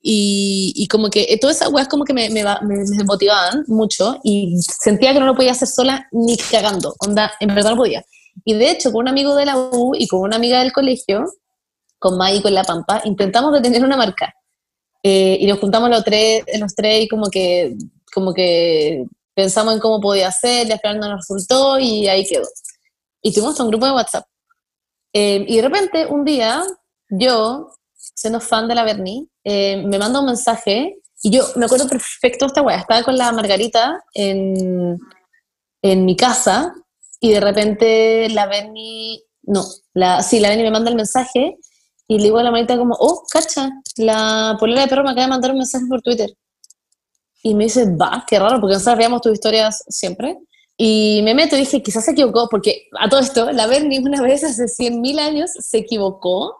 y, y como que todas esas weas como que me, me, me- me motivaban mucho y sentía que no lo podía hacer sola ni cagando. Onda, en verdad no podía. Y de hecho, con un amigo de la U y con una amiga del colegio, con Mai y con La Pampa, intentamos de tener una marca. Eh, y nos juntamos los tres, los tres y como que, como que pensamos en cómo podía ser, y al final no nos resultó y ahí quedó. Y tuvimos un grupo de WhatsApp. Eh, y de repente, un día, yo, siendo fan de la Berni, eh, me manda un mensaje y yo me acuerdo perfecto esta weá. Estaba con la Margarita en, en mi casa y de repente la Berni, no, la, sí, la Berni me manda el mensaje Y le digo a la manita como, oh, cacha, la polera de perro me acaba de mandar un mensaje por Twitter. Y me dice, va, qué raro, porque nosotros veíamos tus historias siempre. Y me meto y dije, quizás se equivocó, porque a todo esto, la Bernie una vez hace 100.000 años se equivocó,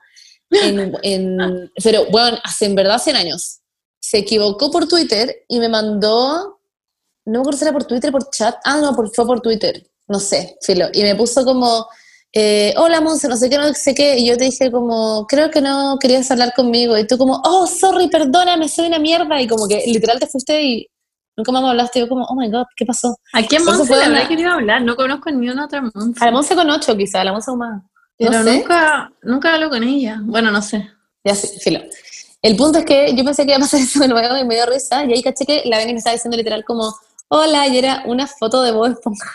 en, en- pero bueno, hace en verdad 100 años. Se equivocó por Twitter y me mandó, no me acuerdo si era por Twitter, por chat, ah, no, por, fue por Twitter, no sé, filo. Y me puso como, eh, hola Monse, no sé qué, no sé qué, y yo te dije como, creo que no querías hablar conmigo, y tú como, oh, sorry, perdóname, soy una mierda, y como que literal te fuiste y nunca más me hablaste, y yo como, oh my god, ¿qué pasó? ¿A eso Monse le habré querido hablar? No conozco ni una otra Monse. A la Monse con ocho quizá, a la Monse con más. No Pero sé. nunca, nunca hablo con ella. Bueno, no sé. Ya sí, filo. El punto es que yo pensé que iba a pasar eso de nuevo y me dio risa, y ahí caché que la Beni me estaba diciendo literal como, hola, y era una foto de Bob Esponja.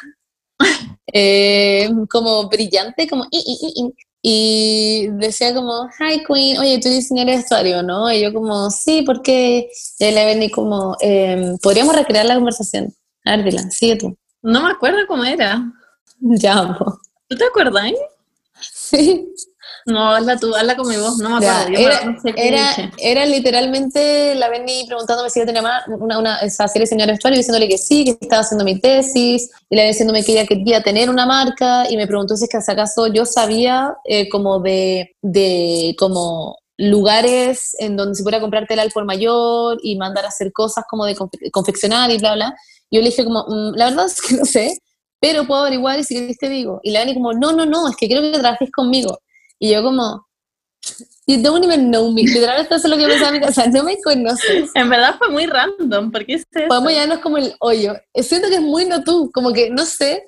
Eh, como brillante, como i, i, i, y decía como, hi Queen, oye, tú diseñas el vestuario, ¿no? Y yo como, sí, porque y la Beni como, em, podríamos recrear la conversación. A ver, dila, sigue tú. No me acuerdo cómo era. Ya, po. ¿Tú te acuerdas? Sí. No, hazla tú, hazla con mi voz. No me acuerdo. Era, no sé qué era, era literalmente la Benny preguntándome si yo tenía más, una, una, esa serie señora vestuario, diciéndole que sí, que estaba haciendo mi tesis, y le diciéndome que ella quería tener una marca, y me preguntó si es que acaso yo sabía eh, como de, de como lugares en donde se pudiera comprar tela al por mayor y mandar a hacer cosas como de confe- confeccionar y bla, bla. Yo le dije como, "Mm, la verdad es que no sé, pero puedo averiguar y si querés te digo. Y la Benny como, no, no, no, es que quiero que trabajes conmigo. Y yo como, You don't even know me. Literalmente eso es lo que pensaba en mi casa. No me conoces. En verdad fue muy random. ¿Por qué hice eso? Podemos llevarnos como el hoyo. Siento que es muy no tú. Como que, no sé,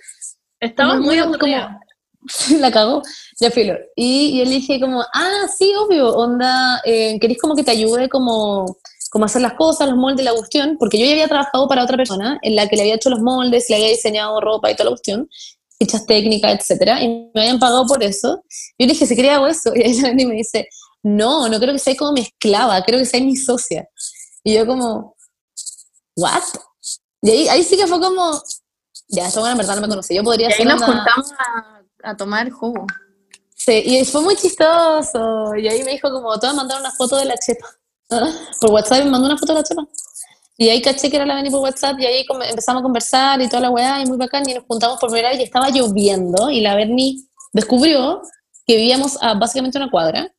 Estaba como muy muy- aburrida. la cagó. Ya filo. Y yo le dije como, ah, sí, obvio, onda, eh, ¿querés como que te ayude como, como a hacer las cosas, los moldes, la cuestión? Porque yo ya había trabajado para otra persona en la que le había hecho los moldes, le había diseñado ropa y toda la cuestión, fichas técnicas, etcétera, y me habían pagado por eso. Yo le dije, si quería hago eso. Y ahí la Dani me dice, no, no creo que seas como mi esclava, creo que seas mi socia. Y yo como, ¿what? Y ahí, ahí sí que fue como, ya, esta buena en verdad no me conocí. Yo podría Y ahí nos una- juntamos a, a tomar jugo. Sí, y fue muy chistoso. Y ahí me dijo como, te voy a mandar una foto de la chepa. Ah, Por WhatsApp me mandó una foto de la chepa. Y ahí caché que era la Beni por WhatsApp y ahí empezamos a conversar y toda la weá y muy bacán y nos juntamos por primera vez y estaba lloviendo y la Berni descubrió que vivíamos a básicamente una cuadra.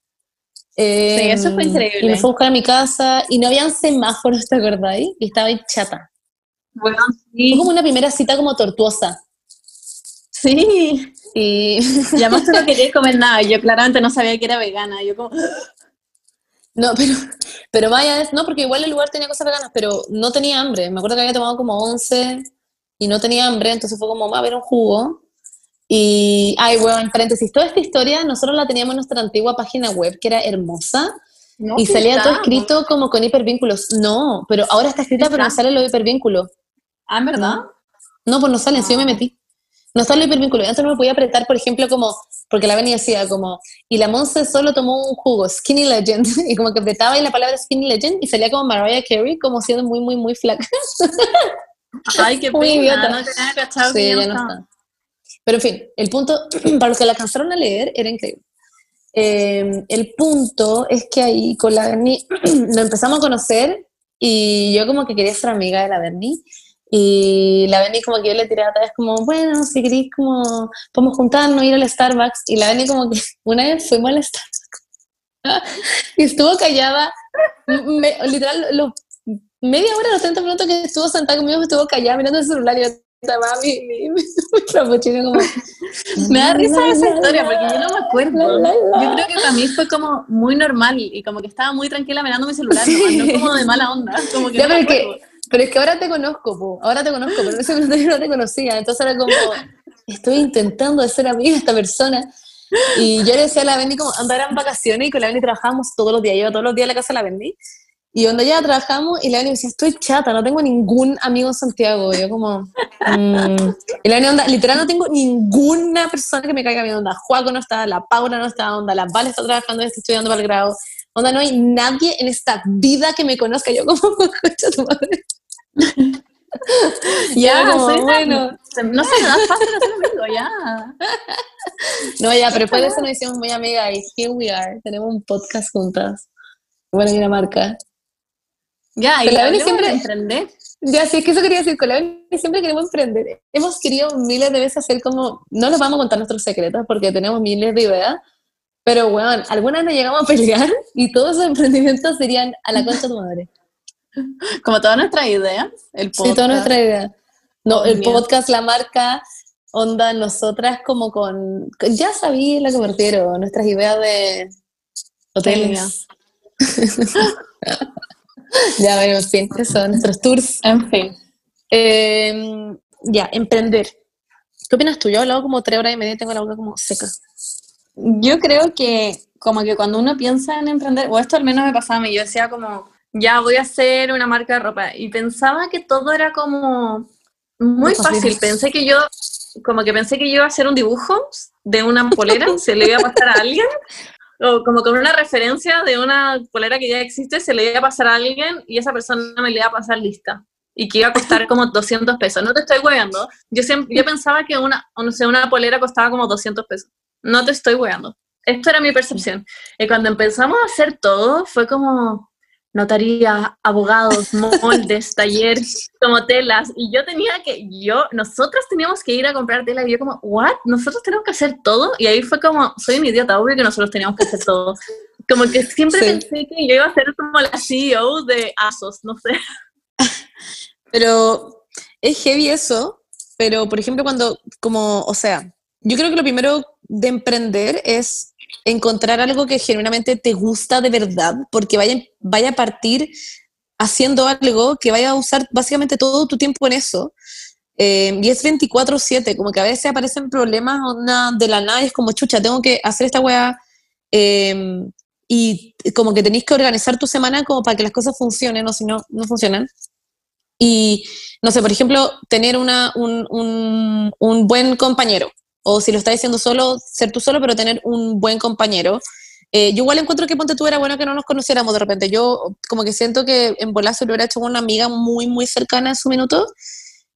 Eh, Sí, eso fue increíble. Y me fue a buscar a mi casa y no habían semáforos, ¿te acordáis? Y estaba ahí chata. Bueno, Fue sí. como una primera cita como tortuosa. Sí. Y Y además tú no querías comer nada. Yo claramente no sabía que era vegana. Yo como, No, pero, pero vaya, no, porque igual el lugar tenía cosas veganas, pero no tenía hambre. Me acuerdo que había tomado como 11 y no tenía hambre, entonces fue como, va a haber un jugo. Y, ay, bueno, en paréntesis, toda esta historia nosotros la teníamos en nuestra antigua página web, que era hermosa, no, y sí salía todo escrito como con hipervínculos. No, pero ahora está escrita, pero no ¿Está? sale los hipervínculos. Ah, ¿en verdad? No, pues no salen, si yo me metí. No está el hipervínculo. Antes no me podía apretar, por ejemplo, como, porque la venía decía como, y la Monse solo tomó un jugo, Skinny Legend, y como que apretaba ahí la palabra Skinny Legend y salía como Mariah Carey, como siendo muy, muy, muy flaca. Ay, qué Muy pena. idiota. No tenía cachado Sí, ya no está. Pero en fin, el punto, para los que la alcanzaron a leer, era increíble. Eh, el punto es que ahí con la Berni nos empezamos a conocer y yo como que quería ser amiga de la Berni y la Berni como que yo le tiraba tal vez como, bueno, si queréis como, podemos juntarnos, ir al Starbucks y la Berni como que una vez fuimos al Starbucks y estuvo callada, me- literal, los media hora, los 30 minutos que estuvo sentada conmigo, estuvo callada mirando el celular y yo estaba mi, mi, mi, mi como... Me da risa esa historia porque yo no me acuerdo. Yo creo que para mí fue como muy normal y como que estaba muy tranquila mirando mi celular, nomás, no como de mala onda. Como que Ya, no me pero, es que, ahora te conozco, po. ahora te conozco, pero en ese momento yo no te conocía, entonces era como, estoy intentando de ser amiga de esta persona. Y yo le decía a la Bendy como, anda, eran vacaciones y con la Bendy trabajábamos todos los días, yo todos los días a la casa de la Bendy. Y cuando ya trabajamos, y la Bendy me decía, estoy chata, no tengo ningún amigo en Santiago. Y yo como, mm. y la onda, literal no tengo ninguna persona que me caiga bien, onda, Juaco no está, la Paula no está, onda, la Vale está trabajando, está estudiando para el grado. Onda, no hay nadie en esta vida que me conozca. Yo como, concha tu madre. ya, soy bueno. No se me da fácil hacer amigo, ya. No, ya, pero después de eso nos hicimos muy amigas y here we are. Tenemos un podcast juntas. Bueno, y una marca. Ya, y Pero la siempre- emprender. Ya, sí, es que eso quería decir, con la siempre queremos emprender. Hemos querido miles de veces hacer como, no les vamos a contar nuestros secretos porque tenemos miles de ideas, pero bueno, algunas nos llegamos a pelear y todos esos emprendimientos serían a la concha de tu madre. Como todas nuestras ideas, el Sí, toda nuestra idea. No, el podcast, la marca, onda, nosotras como con, ya sabía a lo que me refiero, nuestras ideas de hoteles. ya, bueno, en fin, eso, nuestros tours. En fin. Eh, ya, emprender. ¿Qué opinas tú? Yo he hablado como tres horas y media y tengo la boca como seca. Yo creo que como que cuando uno piensa en emprender, o esto al menos me pasaba a mí, yo decía como, ya voy a hacer una marca de ropa, y pensaba que todo era como muy fácil. Pensé que yo, como que pensé que yo iba a hacer un dibujo de una polera, se le iba a pasar a alguien, o como con una referencia de una polera que ya existe, se le iba a pasar a alguien y esa persona me le iba a pasar lista. Y que iba a costar como 200 pesos. No te estoy hueando. Yo, siempre, yo pensaba que una, no sé, una polera costaba como 200 pesos. No te estoy hueando. Esto era mi percepción. Y cuando empezamos a hacer todo, fue como notaría, abogados, moldes, taller, como telas. Y yo tenía que, yo, nosotros teníamos que ir a comprar tela. Y yo como, ¿what? ¿Nosotros tenemos que hacer todo? Y ahí fue como, soy un idiota, obvio que nosotros teníamos que hacer todo. Como que siempre Sí. pensé que yo iba a ser como la CEO de ASOS, no sé. Pero es heavy eso, pero por ejemplo cuando, como, o sea, yo creo que lo primero de emprender es encontrar algo que genuinamente te gusta de verdad, porque vaya, vaya a partir haciendo algo que vaya a usar básicamente todo tu tiempo en eso. Eh, y es 24/7, como que a veces aparecen problemas onda, de la nada y es como, chucha, tengo que hacer esta weá. eh, y como que tenéis que organizar tu semana como para que las cosas funcionen, o si no, no funcionan. Y, no sé, por ejemplo, tener una, un, un, un buen compañero, o si lo estás haciendo solo, ser tú solo, pero tener un buen compañero. Eh, yo igual encuentro que Ponte tú era bueno que no nos conociéramos de repente. Yo como que siento que en Bolazo lo hubiera hecho con una amiga muy, muy cercana en su minuto.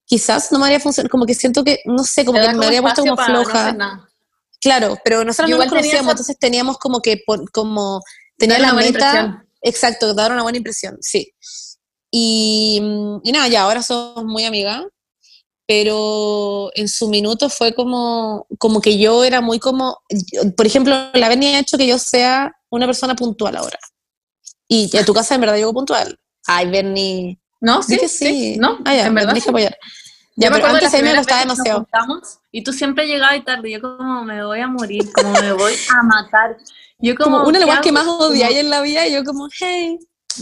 Quizás no me haría funcionar, como que siento que, no sé, como que me habría puesto como no floja. nada. Claro, pero nosotros no nos conocíamos, esa- entonces teníamos como que, por- como, tenía la meta, impresión. exacto, dar una buena impresión, sí. Y, y nada, ya ahora somos muy amigas, pero en su minuto fue como, como que yo era muy como, yo- por ejemplo, la ha hecho que yo sea una persona puntual ahora. Y a tu casa en verdad llego puntual. Ay, Berni, No, sí sí, sí, no, Ah, ya, en me verdad. tenés que apoyar. Yo Ya, me pero acuerdo antes a mí me que demasiado. y tú siempre llegabas tarde. Yo como me voy a morir, como me voy a matar. Yo como, Como una de ¿qué las que más odiáis en la vida, y yo como, hey.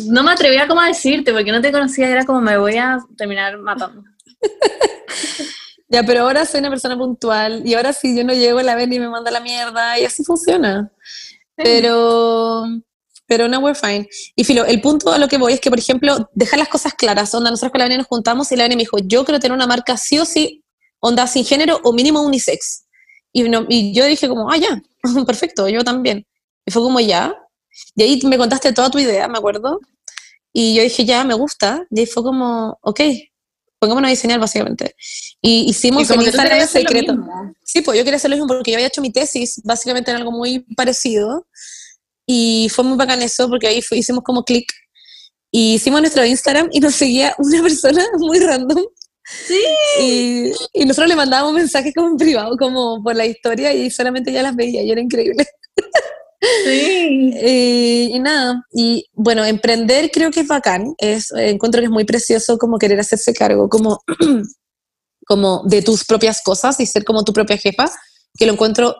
No me atrevía como a decirte porque no te conocía, era como me voy a terminar matando. Ya, pero ahora soy una persona puntual y ahora si yo no llego, la ven y me manda la mierda y así funciona. Pero, pero no, we're fine. Y Filo, el punto a lo que voy es que, por ejemplo, dejar las cosas claras. Onda, nosotros con la Venia nos juntamos y la Venia me dijo, yo quiero tener una marca sí o sí, onda sin género o mínimo unisex. Y, no- y yo dije como, ah, ya, perfecto, yo también. Y fue como, ya. Y ahí me contaste toda tu idea, me acuerdo. Y yo dije, ya, me gusta. Y ahí fue como, ok, pongámonos a diseñar básicamente. Y hicimos Y como que tú secreto. Sí, pues yo quería hacer lo mismo porque yo había hecho mi tesis básicamente en algo muy parecido y fue muy bacán eso porque ahí fue- hicimos como clic y hicimos nuestro Instagram y nos seguía una persona muy random Sí. y, y nosotros le mandábamos mensajes como en privado, como por la historia y solamente ella las veía y era increíble. Sí. Y nada, y bueno, emprender creo que es bacán, es, encuentro que es muy precioso como querer hacerse cargo como, como de tus propias cosas y ser como tu propia jefa, que lo encuentro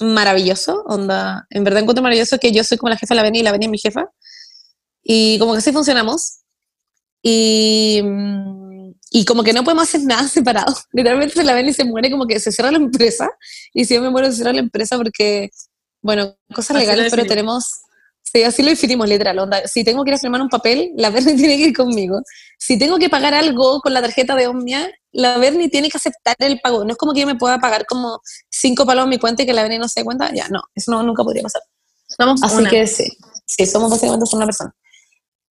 maravilloso, onda, en verdad encuentro maravilloso que yo soy como la jefa de la Beni y la Beni es mi jefa, y como que así funcionamos, y, mm, y como que no podemos hacer nada separado, literalmente la Beni se muere como que se cierra la empresa, y si yo me muero se cierra la empresa porque, bueno, cosas Así legales, pero tenemos... Sí, así lo definimos literal, onda. Si tengo que ir a firmar un papel, la Berni tiene que ir conmigo. Si tengo que pagar algo con la tarjeta de Omnia, la Berni tiene que aceptar el pago. No es como que yo me pueda pagar como cinco palos en mi cuenta y que la Berni no se dé cuenta. Ya, no, eso no, nunca podría pasar. Somos Así una. que sí, sí, somos básicamente una persona.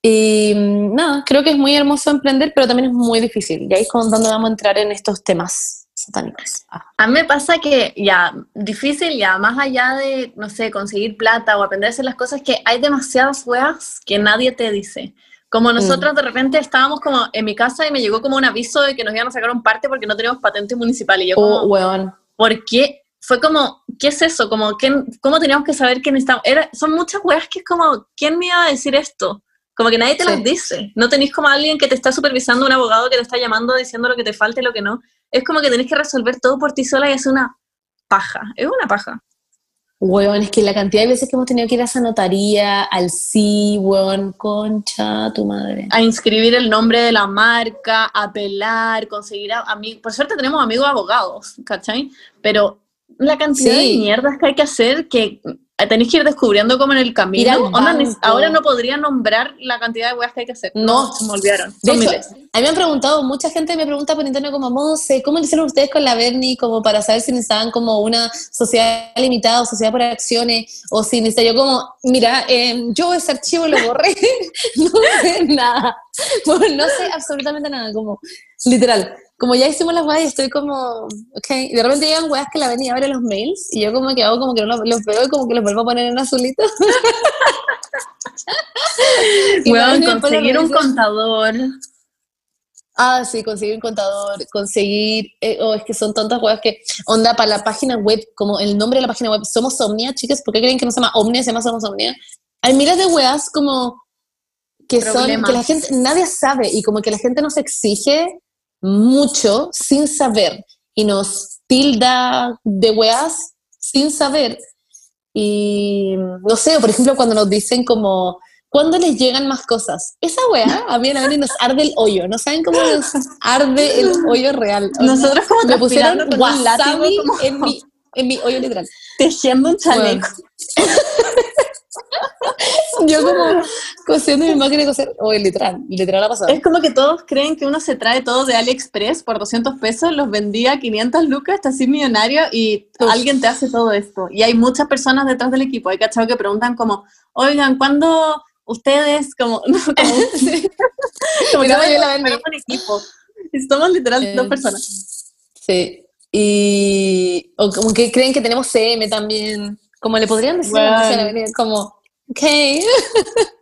Y mm, nada, creo que es muy hermoso emprender, pero también es muy difícil. Y ahí es cuando vamos a entrar en estos temas satánicos. A mí me pasa que ya, difícil ya, más allá de, no sé, conseguir plata o aprender a hacer las cosas, que hay demasiadas weas que nadie te dice. Como nosotros de repente estábamos como en mi casa y me llegó como un aviso de que nos iban a sacar un parte porque no teníamos patente municipal. Y yo como, Oh, weón. ¿por qué? Fue como, ¿qué es eso? Como, ¿quién, ¿cómo teníamos que saber que necesitamos? Era, son muchas weas que es como, ¿quién me iba a decir esto? Como que nadie te Sí. las dice. No tenéis como alguien que te está supervisando, un abogado que te está llamando diciendo lo que te falta y lo que no. Es como que tenés que resolver todo por ti sola y es una paja. Es una paja. Weón, es que la cantidad de veces que hemos tenido que ir a esa notaría, al sí, weón, concha, tu madre. A inscribir el nombre de la marca, apelar, conseguir amigos. Por suerte tenemos amigos abogados, ¿cachai? Pero la cantidad Sí. de mierdas que hay que hacer que tenéis que ir descubriendo como en el camino. ahora no podría nombrar la cantidad de weas que hay que hacer. No. se me olvidaron. De hecho, a mí me han preguntado, mucha gente me pregunta por internet como, Monse, ¿cómo le hicieron ustedes con la Bernie como para saber si necesitaban como una sociedad limitada o sociedad por acciones o si necesitaba yo como, mira, eh, yo ese archivo lo borré, no sé nada, Bueno, no sé absolutamente nada, como, literal, como ya hicimos las weas y estoy como, ok, y de repente llegan weas que la Bernie abre los mails y yo como que hago como que no los, los veo y como que los vuelvo a poner en azulito. Y Weón, lo conseguir un contador. Ah, sí, conseguir un contador, conseguir, eh, oh, es que son tantas cosas que, onda, para la página web, como el nombre de la página web, Somos Omnia, chicas, ¿por qué creen que no se llama Omnia, se llama Somos Omnia? Hay miles de weas como que son, Problemas. que la gente, nadie sabe, y como que la gente nos exige mucho sin saber, y nos tilda de weas sin saber, y no sé, por ejemplo, cuando nos dicen como, ¿cuándo les llegan más cosas? Esa wea, a mí a vez nos arde el hoyo, ¿no saben cómo nos arde el hoyo real? Nosotros como me pusieron wasabi como en mi, en mi hoyo literal. tejiendo un chaleco. Yo como cosiendo mi máquina de coser, oye, literal, literal ha pasado. Es como que todos creen que uno se trae todo de AliExpress por 200 pesos, los vendía a 500 lucas, está así millonario y Uf. alguien te hace todo esto. Y hay muchas personas detrás del equipo. Hay cachado que preguntan como, oigan, ¿cuándo ustedes, como, no, como, Mira, yo la un equipo? Somos literal Eh, dos personas. Sí. Y o como que creen que tenemos CM también. Como le podrían decir Bueno. la como, ok.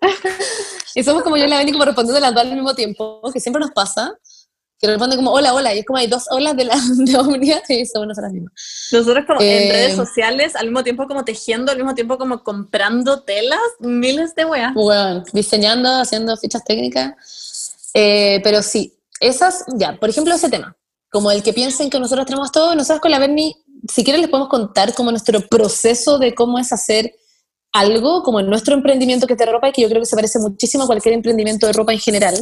y somos como yo y la Beni como respondiendo las dos al mismo tiempo, que siempre nos pasa. Que responde como hola, hola, y es como hay dos olas de la de Omnia y somos nosotras mismas. Nosotros como en Eh, redes sociales, al mismo tiempo como tejiendo, al mismo tiempo como comprando telas, miles de weas. Bueno, diseñando, haciendo fichas técnicas. Eh, pero sí, esas, ya, por ejemplo, ese tema, como el que piensen que nosotros tenemos todo, nosotros con la Bernie, si quieren les podemos contar como nuestro proceso de cómo es hacer algo, como nuestro emprendimiento que es de ropa, y que yo creo que se parece muchísimo a cualquier emprendimiento de ropa en general,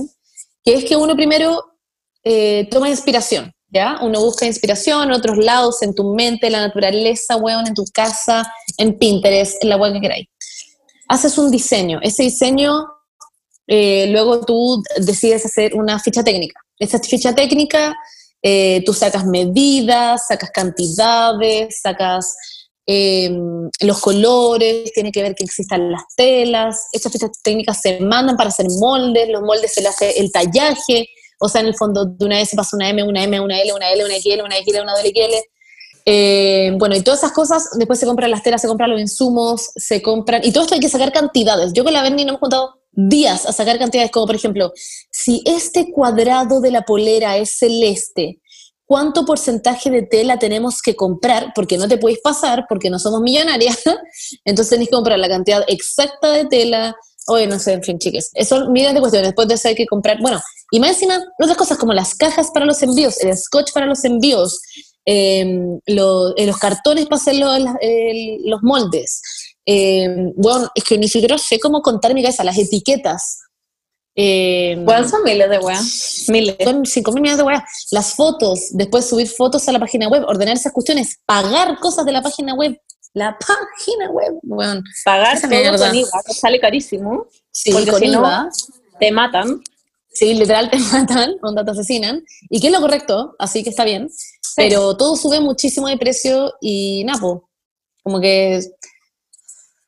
que es que uno primero eh, toma inspiración, ¿ya? Uno busca inspiración en otros lados, en tu mente, en la naturaleza, weón, en tu casa, en Pinterest, en la web que queráis. Haces un diseño, ese diseño eh, luego tú decides hacer una ficha técnica. Esa ficha técnica, eh, tú sacas medidas, sacas cantidades, sacas eh, los colores, tiene que ver que existan las telas. Estas fichas técnicas se mandan para hacer moldes, los moldes se le hace el tallaje, o sea, en el fondo de una S pasa una M, una M, una L, una L, una XL, una XL, una XL. Eh, bueno, y todas esas cosas, después se compran las telas, se compran los insumos, se compran, y todo esto hay que sacar cantidades. Yo con la Berni no hemos contado días a sacar cantidades, como por ejemplo, si este cuadrado de la polera es celeste, ¿cuánto porcentaje de tela tenemos que comprar? Porque no te podéis pasar, porque no somos millonarias, entonces tenéis que comprar la cantidad exacta de tela, oye, no sé, en fin, chiques, son miles de cuestiones, después de eso hay que comprar, bueno, y más encima, otras cosas como las cajas para los envíos, el scotch para los envíos, eh, lo- eh, los cartones para hacer el- los moldes. Eh, bueno, es que ni siquiera sé cómo contar mi cabeza las etiquetas. Eh, Weón, son miles de weas. Miles. son 5 mil millones de weas. Las fotos, después subir fotos a la página web, ordenar esas cuestiones, pagar cosas de la página web. La página web, weón. Pagar Esa todo mierda. con IVA, que sale carísimo. Sí, Porque con si no- IVA. Te matan. Sí, literal te matan, onda te asesinan. Y que es lo correcto, así que está bien. Pero todo sube muchísimo de precio y nada, po, como que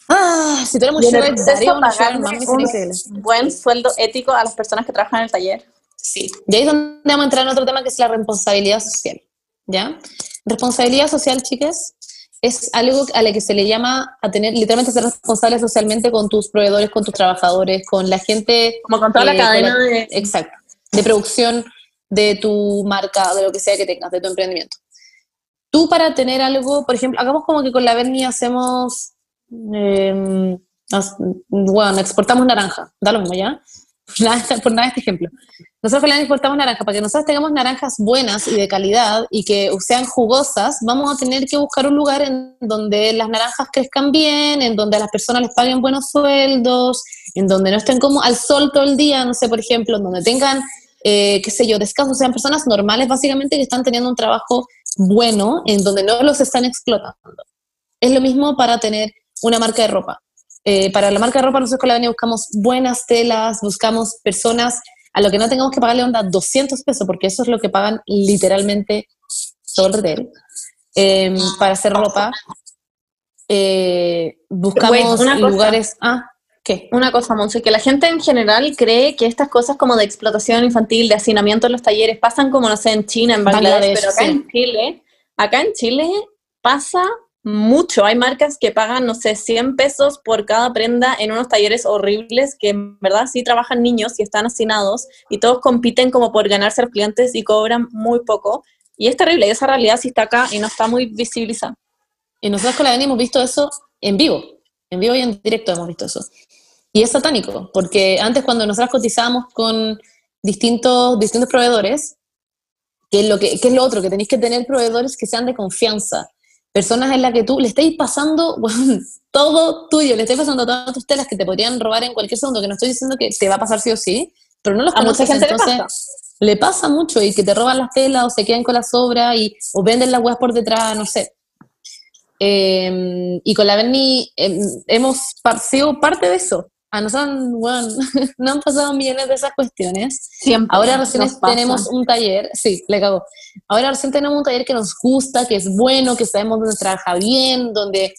Ah, si tú eres muy una increíble. un buen sueldo ético a las personas que trabajan en el taller. Sí. Y ahí es donde vamos a entrar en otro tema que es la responsabilidad social. ¿Ya? Responsabilidad social, chicas, es algo a lo que se le llama a tener, literalmente ser responsable socialmente con tus proveedores, con tus trabajadores, con la gente. Como con toda la eh, cadena con la- de... Exacto. De producción de tu marca, de lo que sea que tengas, de tu emprendimiento. Tú para tener algo, por ejemplo, hagamos como que con la Berni hacemos, eh, bueno, exportamos naranja, da lo mismo, ¿ya? Por nada, este- ejemplo. Nosotros Berni exportamos naranja, para que nosotros tengamos naranjas buenas y de calidad y que sean jugosas, vamos a tener que buscar un lugar en donde las naranjas crezcan bien, en donde a las personas les paguen buenos sueldos, en donde no estén como al sol todo el día, no sé, por ejemplo, en donde tengan, eh, qué sé yo, descanso, sean personas normales básicamente que están teniendo un trabajo bueno, en donde no los están explotando. Es lo mismo para tener una marca de ropa. Eh, para la marca de ropa nosotros con la Avenida buscamos buenas telas, buscamos personas a lo que no tengamos que pagarle onda 200 pesos, porque eso es lo que pagan literalmente todo el retail, eh, para hacer ropa. Eh, buscamos Wait, una cosa. lugares... Ah, ¿qué? Una cosa, Monse, que la gente en general cree que estas cosas como de explotación infantil, de hacinamiento en los talleres, pasan como, no sé, en China, en Bangladesh, Bangladesh, pero acá sí. en Chile, acá en Chile pasa mucho. Hay marcas que pagan, no sé, 100 pesos por cada prenda en unos talleres horribles que en verdad sí trabajan niños y están hacinados y todos compiten como por ganarse a los clientes y cobran muy poco. Y es terrible, esa realidad sí está acá y no está muy visibilizada. Y nosotros con la Dani hemos visto eso en vivo, en vivo y en directo hemos visto eso. Y es satánico, porque antes cuando nosotros cotizábamos con distintos, distintos proveedores, que es, lo que es lo otro, que tenéis que tener proveedores que sean de confianza, personas en las que tú le estáis pasando todo tuyo, le estáis pasando todas tus telas que te podrían robar en cualquier segundo, que no estoy diciendo que te va a pasar sí o sí, pero no los A mucha conoces, gente le entonces pasa. le pasa mucho y que te roban las telas o se quedan con la sobra y, o venden las weas por detrás, no sé. Eh, y con la Berni eh, hemos sido parte de eso. A nosotros, bueno, no han pasado millones de esas cuestiones. Siempre. Ahora recién pasa. tenemos un taller, sí, le cago. Ahora recién tenemos un taller que nos gusta, que es bueno, que sabemos dónde trabaja bien, donde,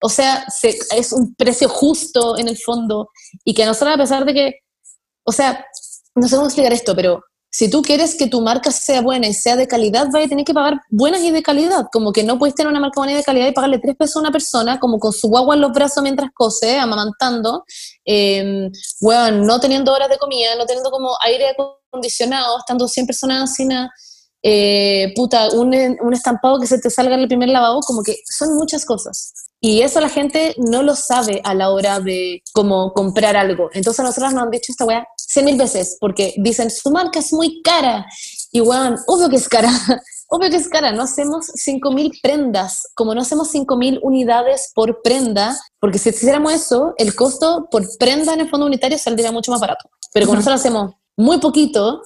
o sea, se- es un precio justo en el fondo y que a nosotros a pesar de que, o sea, no sé cómo explicar esto, pero si tú quieres que tu marca sea buena y sea de calidad, vas a tener que pagar buenas y de calidad. Como que no puedes tener una marca buena y de calidad y pagarle tres pesos a una persona, como con su guagua en los brazos mientras cose, amamantando, eh, weón, no teniendo horas de comida, no teniendo como aire acondicionado, estando 100 personas así, nada, eh, puta, un, un estampado que se te salga en el primer lavabo, como que son muchas cosas. Y eso la gente no lo sabe a la hora de como comprar algo. Entonces a nosotros nos han dicho esta weá cien mil veces, porque dicen, su marca es muy cara. Y weón, obvio que es cara, obvio que es cara. No hacemos 5.000 prendas, como no hacemos 5.000 unidades por prenda, porque si hiciéramos eso, el costo por prenda en el fondo unitario saldría mucho más barato. Pero como nosotros hacemos muy poquito,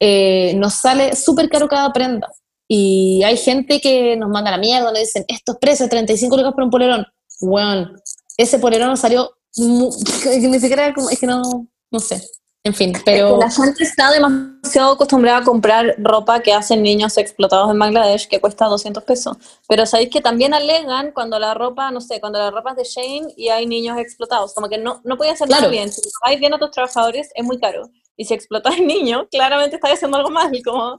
eh, nos sale súper caro cada prenda. Y hay gente que nos manda la mierda, le dicen, estos precios, 35 lucas por un polerón. Bueno, ese polerón salió, ni siquiera, es que no, no sé. En fin, pero... La gente está demasiado acostumbrada a comprar ropa que hacen niños explotados en Bangladesh que cuesta 200 pesos. Pero sabéis que también alegan cuando la ropa, no sé, cuando la ropa es de Shane y hay niños explotados. Como que no, no puede hacer Claro. bien. Si pagáis bien a tus trabajadores es muy caro. Y si explotáis niños, claramente estáis haciendo algo mal. Como,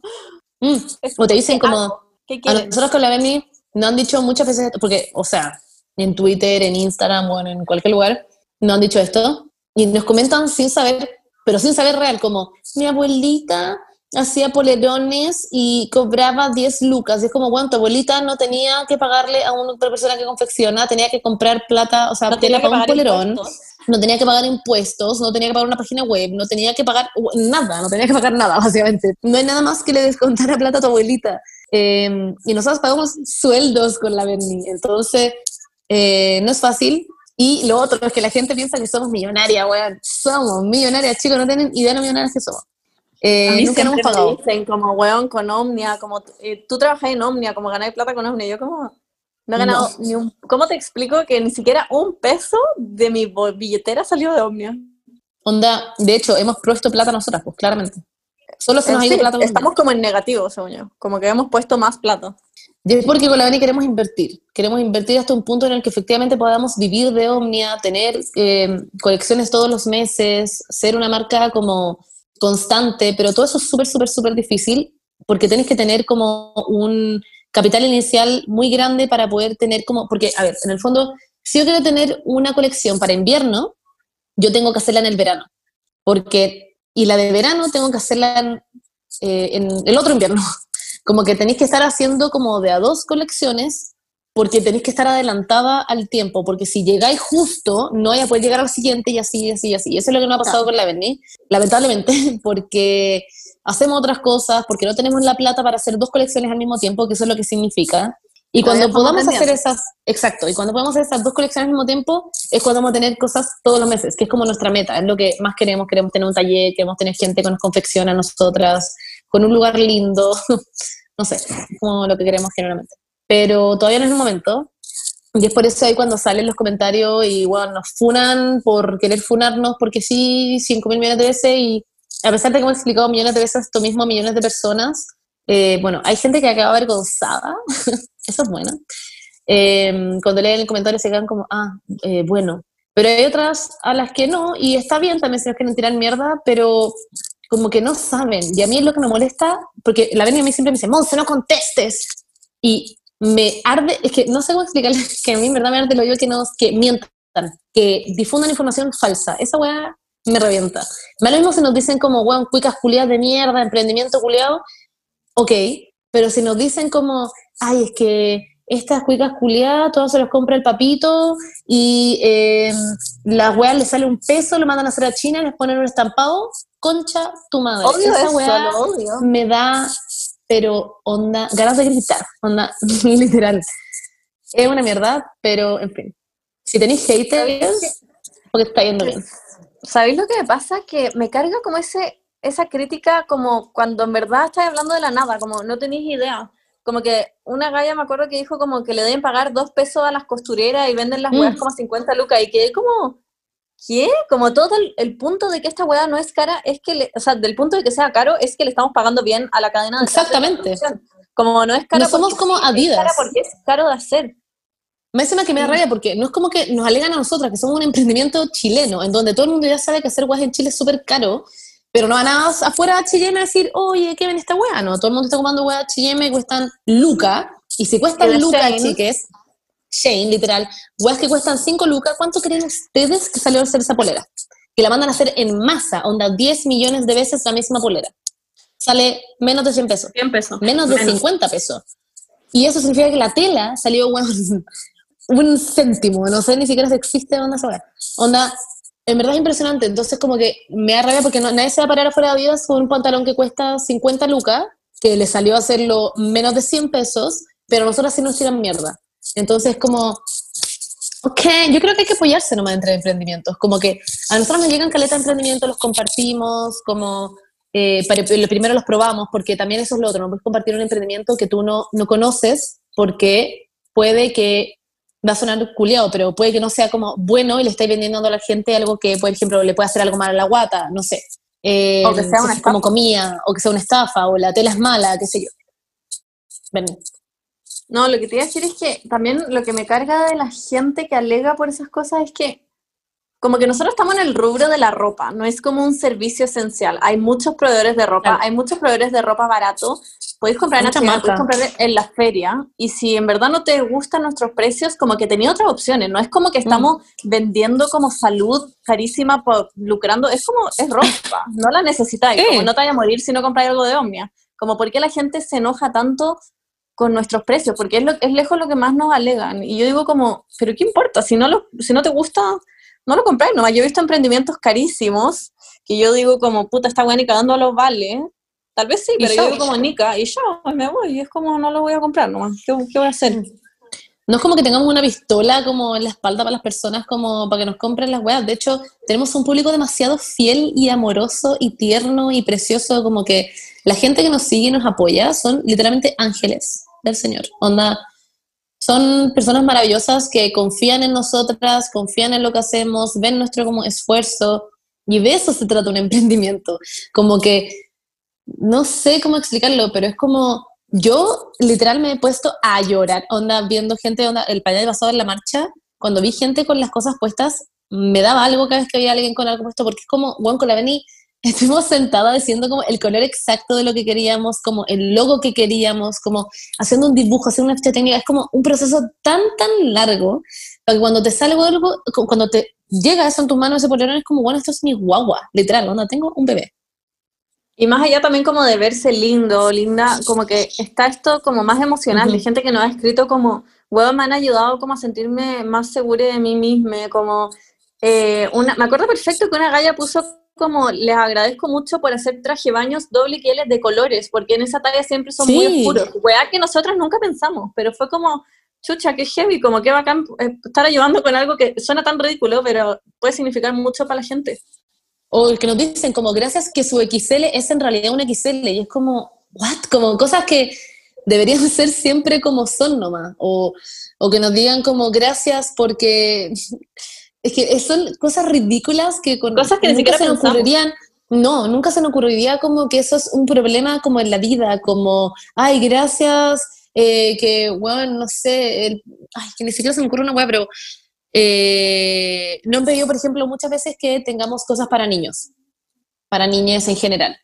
mm, o te dicen ¿qué como... ¿Qué A nosotros con la Bemi nos han dicho muchas veces esto, porque, o sea, en Twitter, en Instagram, bueno, en cualquier lugar, nos han dicho esto, y nos comentan sin saber, pero sin saber real, como, mi abuelita hacía polerones y cobraba 10 lucas, y es como, bueno, tu abuelita no tenía que pagarle a una persona que confecciona, tenía que comprar plata, o sea, No tela para un polerón, impuestos. No tenía que pagar impuestos, no tenía que pagar una página web, no tenía que pagar nada, no tenía que pagar nada, básicamente. No hay nada más que le descontara plata a tu abuelita. Eh, y nosotros pagamos sueldos con la Berni, entonces eh, no es fácil. Y lo otro es que la gente piensa que somos millonarias, weón. Somos millonarias, chicos, no tienen idea de lo millonarias que somos. Eh, A mí nunca hemos siempre me pagado. dicen como, weón, con Omnia, como, eh, tú trabajas en Omnia, como ganáis plata con Omnia. Yo como, no he ganado No. ni un, ¿cómo te explico que ni siquiera un peso de mi billetera salió de Omnia? Onda, de hecho, hemos puesto plata nosotras, pues claramente. Solo se nos ha ido Sí, plata. estamos como en negativo, según yo. Como que hemos puesto más plata. Y es porque con la Beni queremos invertir. Queremos invertir hasta un punto en el que efectivamente podamos vivir de Omnia, tener eh, colecciones todos los meses, ser una marca como constante, pero todo eso es súper, súper, súper difícil porque tienes que tener como un capital inicial muy grande para poder tener como, porque, a ver, en el fondo, si yo quiero tener una colección para invierno, yo tengo que hacerla en el verano, porque, y la de verano tengo que hacerla en, eh, en el otro invierno, como que tenéis que estar haciendo como de a dos colecciones porque tenéis que estar adelantada al tiempo, porque si llegáis justo, no vais a poder llegar al siguiente y así, y así, y así. Y eso es lo que nos ha pasado con la Berni, lamentablemente, porque hacemos otras cosas, porque no tenemos la plata para hacer dos colecciones al mismo tiempo, que eso es lo que significa. Y cuando podamos hacer esas, exacto, y cuando podamos hacer esas dos colecciones al mismo tiempo, es cuando vamos a tener cosas todos los meses, que es como nuestra meta, es lo que más queremos, queremos tener un taller, queremos tener gente que nos confecciona a nosotras, con un lugar lindo, no sé, como lo que queremos generalmente. Pero todavía no es el momento, y es por eso ahí cuando salen los comentarios y bueno, nos funan por querer funarnos porque sí, 5 mil millones de veces y a pesar de que hemos explicado millones de veces esto mismo a millones de personas, eh, bueno, hay gente que acaba avergonzada, eso es bueno. Eh, cuando leen el comentario se quedan como, ah, eh, bueno. Pero hay otras a las que no, y está bien también si nos quieren tirar mierda, pero como que no saben. Y a mí es lo que me molesta, porque la Beni a mí siempre me dice, Monse, no contestes. Y me arde, es que no sé cómo explicarles que a mí en verdad me arde lo yo que, nos, que mientan, que difundan información falsa. Esa weá me revienta. Me lo mismo si nos dicen como, weón, cuicas culiadas de mierda, emprendimiento culiado, ok, pero si nos dicen como, ay, es que estas cuicas culiadas, todas se los compra el papito y eh, las weas le sale un peso, lo mandan a hacer a China, les ponen un estampado, concha tu madre. Odio Esa eso, lo me da, pero onda, ganas de gritar, onda, literal. Es una mierda, pero en fin. Si tenéis haters, porque está yendo bien. ¿Sabéis lo que me pasa? Que me carga como ese, esa crítica como cuando en verdad estás hablando de la nada, como no tenéis idea. Como que una galla me acuerdo que dijo como que le deben pagar dos pesos a las costureras y venden las Mm. weas como 50 lucas y quedé como, ¿qué? Como todo el, el punto de que esta wea no es cara es que, le, o sea, del punto de que sea caro es que le estamos pagando bien a la cadena de Exactamente. Como no es cara No somos como sí, es Adidas. cara porque es caro de hacer. Me hace más que me da rabia porque no es como que nos alegan a nosotras, que somos un emprendimiento chileno, en donde todo el mundo ya sabe que hacer guas en Chile es súper caro, pero no van a afuera a H&M a decir, oye, ¿qué ven esta wea? No, todo el mundo está comprando weas H&M que cuestan lucas, y si Y cuestan Shein. chiques, Shane, literal, weas que cuestan 5 lucas, ¿cuánto creen ustedes que salió a hacer esa polera? Que la mandan a hacer en masa, onda 10 millones de veces la misma polera. Sale menos de 100 pesos. 100 pesos. menos de 50 pesos. Y eso significa que la tela salió, bueno, un céntimo, no sé ni siquiera si existe onda esa. Onda, en verdad es impresionante, entonces como que me da rabia porque no- nadie se va a parar afuera de Adidas con un pantalón que cuesta 50 lucas, que le salió a hacerlo menos de 100 pesos, pero nosotros sí nos tiran mierda. Entonces como, ok, yo creo que hay que apoyarse nomás entre emprendimientos, como que a nosotros nos llegan caleta de emprendimientos, los compartimos, como eh, para- lo primero los probamos, porque también eso es lo otro, no puedes compartir un emprendimiento que tú no, no conoces, porque puede que, va a sonar culiado, pero puede que no sea como bueno y le estáis vendiendo a la gente algo que, por ejemplo, le puede hacer algo mal a la guata, no sé. Eh, O que sea una como comida, o que sea una estafa, o la tela es mala, qué sé yo. Ven. No, lo que te iba a decir es que también lo que me carga de la gente que alega por esas cosas es que como que nosotros estamos en el rubro de la ropa, no es como un servicio esencial. Hay muchos proveedores de ropa, Claro. hay muchos proveedores de ropa barato. Podéis comprar en Mucha H&M, podéis comprar en la feria y si en verdad no te gustan nuestros precios, como que tenía otras opciones. No es como que estamos vendiendo como salud carísima, por, lucrando. Es como, es ropa, no la necesitáis. Sí. Como no te vaya a morir si no compráis algo de Omnia. Como por qué la gente se enoja tanto con nuestros precios, porque es, lo, es lejos lo que más nos alegan. Y yo digo como, pero ¿qué importa? Si no, lo, si no te gusta, no lo compráis nomás. Yo he visto emprendimientos carísimos que yo digo como, puta, está buena y cagando los vale. Tal vez sí, pero yo chao. digo como, Nica, y yo me voy, y es como, no lo voy a comprar nomás. ¿Qué, qué voy a hacer? No es como que tengamos una pistola como en la espalda para las personas como para que nos compren las weas. De hecho, tenemos un público demasiado fiel y amoroso y tierno y precioso, como que la gente que nos sigue y nos apoya son literalmente ángeles del Señor. Onda, son personas maravillosas que confían en nosotras, confían en lo que hacemos, ven nuestro como esfuerzo y de eso se trata un emprendimiento. Como que no sé cómo explicarlo, pero es como, yo literal me he puesto a llorar, onda, viendo gente, onda, el pañal pasado en la marcha, cuando vi gente con las cosas puestas, me daba algo cada vez que había alguien con algo puesto, porque es como, bueno, con la Beni estuvimos sentadas diciendo como el color exacto de lo que queríamos, como el logo que queríamos, como haciendo un dibujo, haciendo una ficha técnica, es como un proceso tan, tan largo, que cuando te sale algo, cuando te llega eso en tus manos, ese polerón es como, bueno, esto es mi guagua, literal, onda, tengo un bebé. Y más allá también como de verse lindo, linda, como que está esto como más emocional, de gente que nos ha escrito como, huevos me han ayudado como a sentirme más segura de mí misma, como, eh, una, me acuerdo perfecto que una galla puso como, les agradezco mucho por hacer traje baños doble que de colores, porque en esa talla siempre son muy oscuros, weá que nosotras nunca pensamos, pero fue como, chucha, qué heavy, como qué bacán eh, estar ayudando con algo que suena tan ridículo, pero puede significar mucho para la gente. O el que nos dicen como gracias que su XL es en realidad un XL y es como, what? Como cosas que deberían ser siempre como son nomás. O, o que nos digan como gracias porque... Es que son cosas ridículas que con cosas que ni siquiera se nos ocurrirían. No, nunca se nos ocurriría como que eso es un problema como en la vida, como, ay, gracias, eh, que, bueno, no sé, ay, que ni siquiera se me ocurre una weá, pero eh, no han pedido, por ejemplo, muchas veces que tengamos cosas para niños, para niñas en general,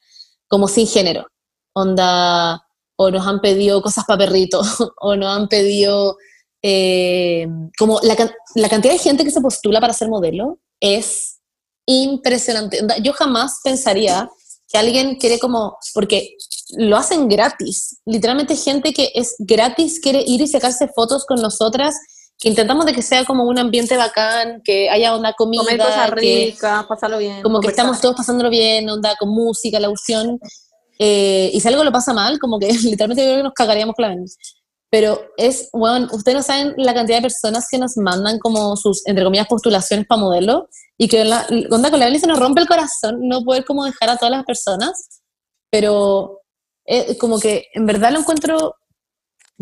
como sin género. Onda, o nos han pedido cosas para perritos, o nos han pedido... Eh, como la, la, cantidad de gente que se postula para ser modelo es impresionante. Yo jamás pensaría que alguien quiere como, porque lo hacen gratis, literalmente gente que es gratis quiere ir y sacarse fotos con nosotras que intentamos de que sea como un ambiente bacán, que haya una comida. Comer cosas ricas, pasarlo bien. Como que estamos todos pasándolo bien, onda con música, la opción. Eh, y si algo lo pasa mal, como que literalmente yo creo que nos cagaríamos con la Pero es, bueno, ustedes no saben la cantidad de personas que nos mandan como sus, entre comillas, postulaciones para modelo, y que la, onda con la se nos rompe el corazón no poder como dejar a todas las personas, pero eh, como que en verdad lo encuentro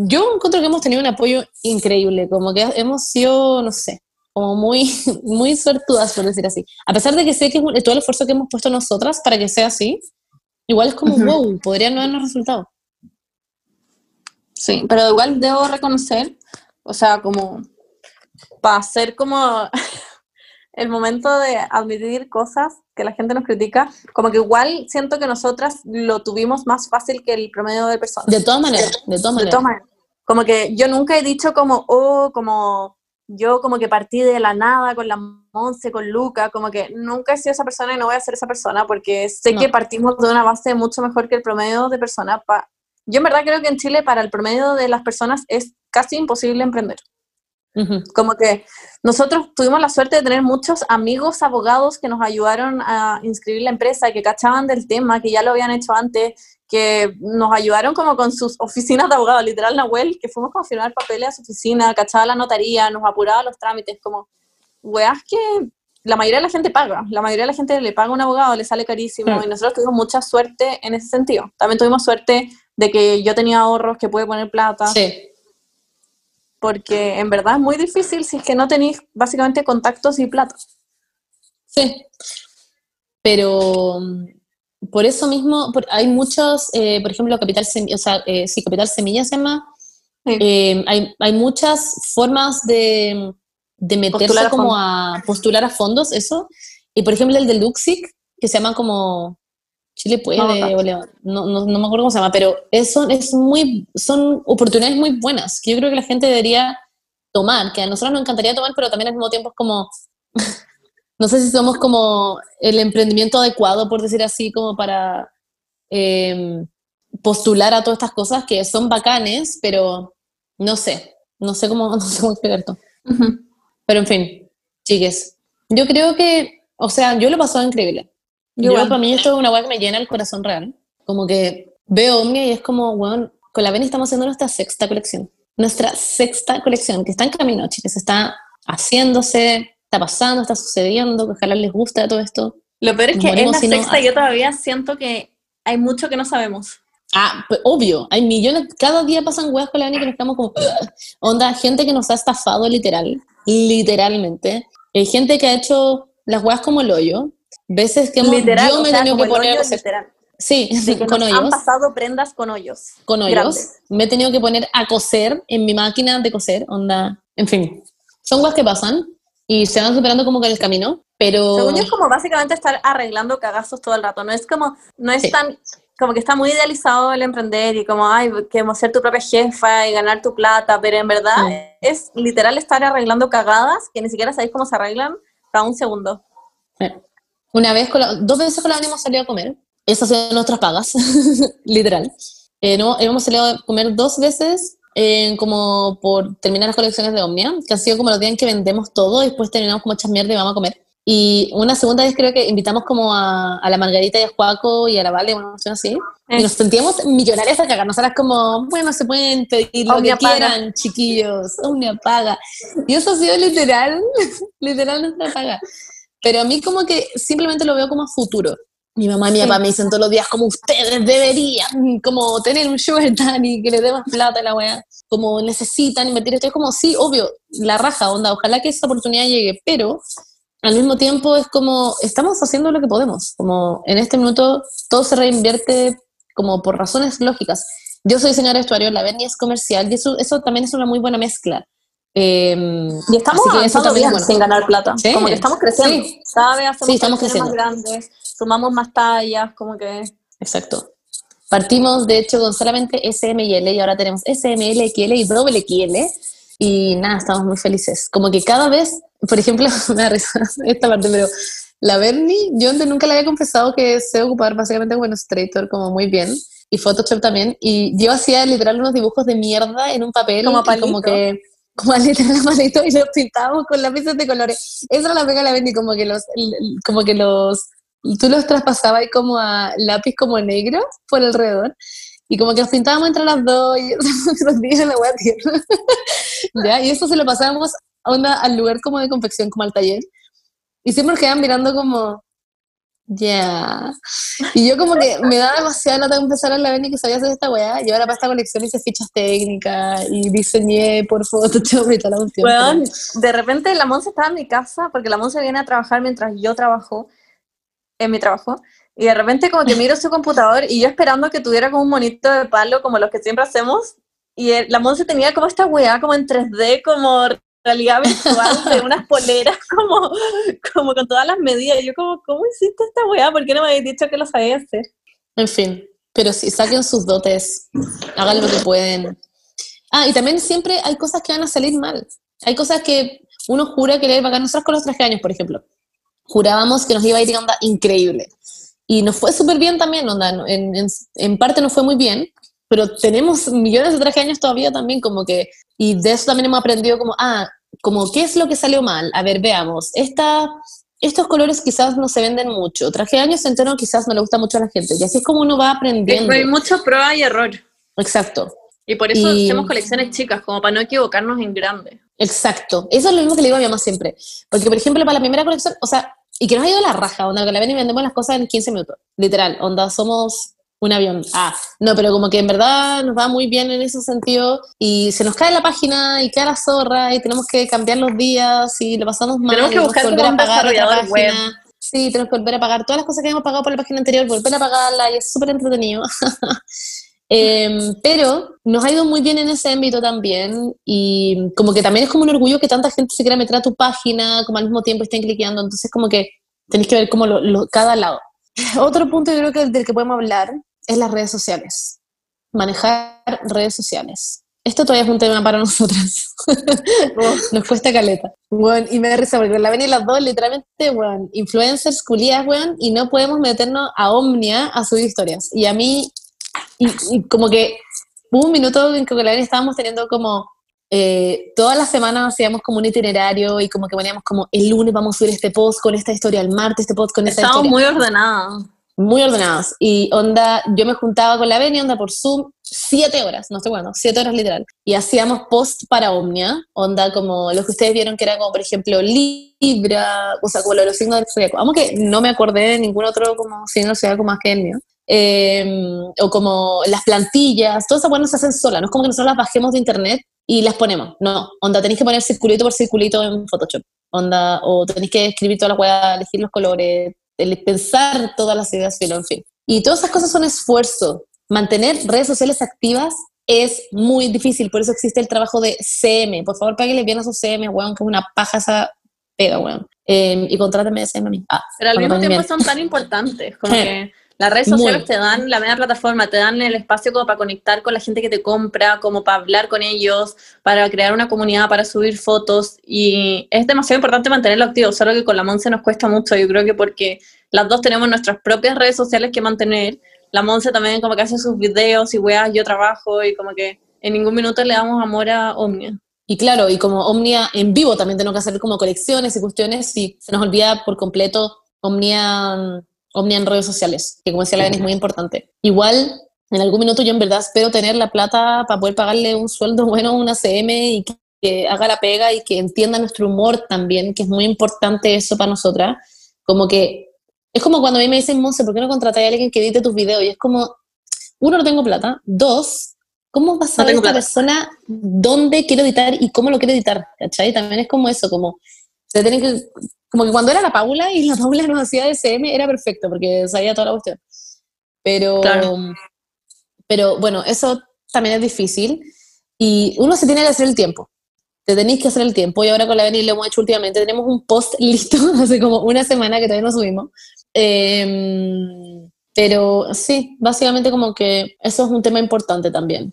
yo encuentro que hemos tenido un apoyo increíble, como que hemos sido, no sé, como muy, muy suertudas, por decir así. A pesar de que sé que todo el esfuerzo que hemos puesto nosotras para que sea así, igual es como, wow, podría no habernos resultado. Sí, pero igual debo reconocer, o sea, como para ser como el momento de admitir cosas que la gente nos critica, como que igual siento que nosotras lo tuvimos más fácil que el promedio de personas. De todas maneras, de todas maneras. Como que yo nunca he dicho como, oh, como yo como que partí de la nada con la Monse, con Luca, como que nunca he sido esa persona y no voy a ser esa persona porque sé que partimos de una base mucho mejor que el promedio de personas. Yo en verdad creo que en Chile para el promedio de las personas es casi imposible emprender. Como que nosotros tuvimos la suerte de tener muchos amigos abogados que nos ayudaron a inscribir la empresa, que cachaban del tema, que ya lo habían hecho antes, que nos ayudaron como con sus oficinas de abogados, literal Nahuel, que fuimos a firmar papeles a su oficina, cachaba la notaría, nos apuraba los trámites, como weas que la mayoría de la gente paga, la mayoría de la gente le paga a un abogado, le sale carísimo, y nosotros tuvimos mucha suerte en ese sentido. También tuvimos suerte de que yo tenía ahorros que pude poner plata. Sí. Porque en verdad es muy difícil si es que no tenéis básicamente contactos y plata. Sí, pero mm, por eso mismo hay muchos, eh, por ejemplo, Capital Semilla, o sea, eh, sí, Capital Semilla se llama, eh, hay, hay, muchas formas de, de meterse como a postular a fondos, eso, y por ejemplo el del Luxic, que se llama como Chile puede, no, no, no, me acuerdo cómo se llama, pero eso es muy, son oportunidades muy buenas que yo creo que la gente debería tomar, que a nosotros nos encantaría tomar, pero también al mismo tiempo es como, no sé si somos como el emprendimiento adecuado, por decir así, como para em, postular a todas estas cosas que son bacanes, pero no sé, no sé cómo, no sé cómo explicar esto. Pero en fin, chiques, yo creo que, o sea, yo lo pasado increíble. Yo, para mí esto es una weá que me llena el corazón real. Como que veo Omnia y es como, bueno, con la Beni estamos haciendo nuestra sexta colección. Nuestra sexta colección, que está en camino, chicas, está haciéndose, está pasando, está sucediendo, que ojalá les guste todo esto. Lo peor es que es la sexta y yo todavía siento que hay mucho que no sabemos. Ah, pues obvio, hay millones, cada día pasan weas con la Beni que nos estamos como, onda, gente que nos ha estafado literal, literalmente, hay gente que ha hecho las weas como el hoyo, veces que hemos, literal, yo me he tenido que poner Sí, con hoyos. Han pasado prendas con hoyos. Con hoyos. Me he tenido que poner a coser en mi máquina de coser, onda. En fin, son cosas que pasan y se van superando como que el camino, pero... Según yo es como básicamente estar arreglando cagazos todo el rato, no es como, no es tan, como que está muy idealizado el emprender y como, ay, queremos ser tu propia jefa y ganar tu plata, pero en verdad es literal estar arreglando cagadas que ni siquiera sabéis cómo se arreglan cada un segundo. Una vez, dos veces con la hemos salido a comer, esas son nuestras pagas, literal. Eh, no, hemos salido a comer dos veces como por terminar las colecciones de Omnia, que han sido como los días en que vendemos todo y después terminamos como hechas mierda y vamos a comer. Y una segunda vez creo que invitamos como a, a la Margarita y a Juaco y a la Vale, una opción así. Y nos sentíamos millonarias a cagarnos. Ahora como, bueno, se pueden pedir lo que quieran, chiquillos. Omnia paga. Y eso ha sido literal, literal nuestra paga. Pero a mí como que simplemente lo veo como futuro. Mi mamá y mi papá me dicen todos los días como ustedes deberían como tener un sugar y que le dé más plata a la weá, como necesitan invertir esto. Es como, sí, obvio, la raja, onda, ojalá que esa oportunidad llegue, pero al mismo tiempo es como, estamos haciendo lo que podemos, como en este minuto todo se reinvierte como por razones lógicas. Yo soy diseñadora de vestuario, la Berni es comercial y eso, eso también es una muy buena mezcla. Em, y estamos avanzando bien sin ganar plata. Como que estamos creciendo. Cada vez hacemos sí, estamos creciendo. más grandes, sumamos más tallas, como que... Exacto. Partimos, de hecho, con solamente SML y ahora tenemos SML, XL y doble XL. Y nada, estamos muy felices. Como que cada vez, por ejemplo, me da risa esta parte, pero la Bernie, yo nunca le había confesado que sé ocupar básicamente con Illustrator como muy bien y Photoshop también. Y yo hacía literal unos dibujos de mierda en un papel. Como, como que como a literal malito y los pintábamos con lápices de colores. Esa era la pega la Bendy, como que los, como que los, tú los traspasabas como a lápiz como negro por alrededor. Y como que los pintábamos entre las dos y los días la wea. ¿Ya? Y eso se lo pasábamos onda, al lugar como de confección, como al taller. Y siempre nos quedaban mirando como, ya. Y yo como que me da demasiada nota empezar a la y que sabía hacer esta weá. Yo ahora para esta colección hice fichas técnicas y diseñé por Photoshop y toda la cuestión. Bueno, de repente la Monse estaba en mi casa porque la Monse viene a trabajar mientras yo trabajo en mi trabajo. Y de repente como que miro su computador y yo esperando que tuviera como un monito de palo como los que siempre hacemos. Y la Monse tenía como esta weá como en 3D, como realidad virtual de unas poleras como, como con todas las medidas. Y yo como, ¿cómo hiciste esta weá? ¿Por qué no me habéis dicho que lo sabía hacer? En fin, pero sí, saquen sus dotes, hagan lo que pueden. Ah, y también siempre hay cosas que van a salir mal. Hay cosas que uno jura que le va a Nosotros con los trajes años, por ejemplo, jurábamos que nos iba a ir onda increíble. Y nos fue súper bien también, onda, en, en, en, parte nos fue muy bien, pero tenemos millones de trajes años todavía también, como que, y de eso también hemos aprendido como, ah, como, ¿qué es lo que salió mal? A ver, veamos, esta, estos colores quizás no se venden mucho, traje de años entero quizás no le gusta mucho a la gente, y así es como uno va aprendiendo. Hay mucha prueba y error. Exacto. Y por eso hacemos colecciones chicas, como para no equivocarnos en grande. Exacto. Eso es lo mismo que le digo a mi mamá siempre. Porque, por ejemplo, para la primera colección, o sea, y que nos ha ido la raja, onda, que la ven y vendemos las cosas en 15 minutos. Literal, onda, somos un avión. Ah, no, pero como que en verdad nos va muy bien en ese sentido y se nos cae la página y queda la zorra y tenemos que cambiar los días y lo pasamos mal. Tenemos que buscar volver a pagar la web. Sí, tenemos que volver a pagar todas las cosas que hemos pagado por la página anterior, volver a pagarla y es súper entretenido. Em, pero nos ha ido muy bien en ese ámbito también y como que también es como un orgullo que tanta gente se quiera meter a tu página, como al mismo tiempo estén cliqueando, entonces como que tenéis que ver como lo, cada lado. Otro punto yo creo que del que podemos hablar es las redes sociales. Manejar redes sociales. Esto todavía es un tema para nosotras. Nos cuesta caleta. Bueno, y me da risa porque la ven y las dos, literalmente, bueno, influencers, culías, bueno, y no podemos meternos a Omnia a subir historias. Y a mí, y, como que hubo un minuto en que con la ven estábamos teniendo como eh, todas las semanas hacíamos como un itinerario y como que poníamos como el lunes vamos a subir este post con esta historia, el martes este post con esta historia. Estamos muy ordenados muy ordenados. Y onda, yo me juntaba con la Beni, onda por Zoom, siete horas, no sé cuándo, siete horas literal. Y hacíamos post para Omnia, onda como los que ustedes vieron que era como, por ejemplo, Libra, o sea, como los signos del zodiaco. Vamos que no me acordé de ningún otro como signo zodiaco más que el mío. Em, o como las plantillas, todas esas cosas se hacen solas, no es como que nosotros las bajemos de internet y las ponemos, no, onda, tenéis que poner circulito por circulito en Photoshop, onda, o tenéis que escribir toda la hueá, elegir los colores, el pensar todas las ideas, filo, en fin. Y todas esas cosas son esfuerzo. Mantener redes sociales activas es muy difícil, por eso existe el trabajo de CM. Por favor, páguenle bien a su CM, weón, que es una paja esa pega, weón. Eh, y contráteme de CM a mí. Ah, Pero al mismo tiempo son tan importantes, como que las redes sociales te dan la media plataforma, te dan el espacio como para conectar con la gente que te compra, como para hablar con ellos, para crear una comunidad, para subir fotos. Y es demasiado importante mantenerlo activo, solo que con la Monse nos cuesta mucho. Yo creo que porque las dos tenemos nuestras propias redes sociales que mantener. La Monse también como que hace sus videos y weas, yo trabajo y como que en ningún minuto le damos amor a Omnia. Y claro, y como Omnia en vivo también tenemos que hacer como colecciones y cuestiones y se nos olvida por completo Omnia Omnia en redes sociales, que como decía la es muy importante. Igual, en algún minuto yo en verdad espero tener la plata para poder pagarle un sueldo bueno a una CM y que, haga la pega y que entienda nuestro humor también, que es muy importante eso para nosotras. Como que es como cuando a mí me dicen, Monse, ¿por qué no contratas a alguien que edite tus videos? Y es como, uno, no tengo plata. Dos, ¿cómo va a saber esta persona dónde quiero editar y cómo lo quiero editar? ¿Cachai? También es como eso, como se tienen que como que cuando era la Paula y la Paula nos hacía SM era perfecto porque sabía toda la cuestión. Pero, pero bueno, eso también es difícil y uno se tiene que hacer el tiempo. Te tenéis que hacer el tiempo y ahora con la Beni lo hemos hecho últimamente. Tenemos un post listo hace como una semana que todavía no subimos. Em, pero sí, básicamente como que eso es un tema importante también.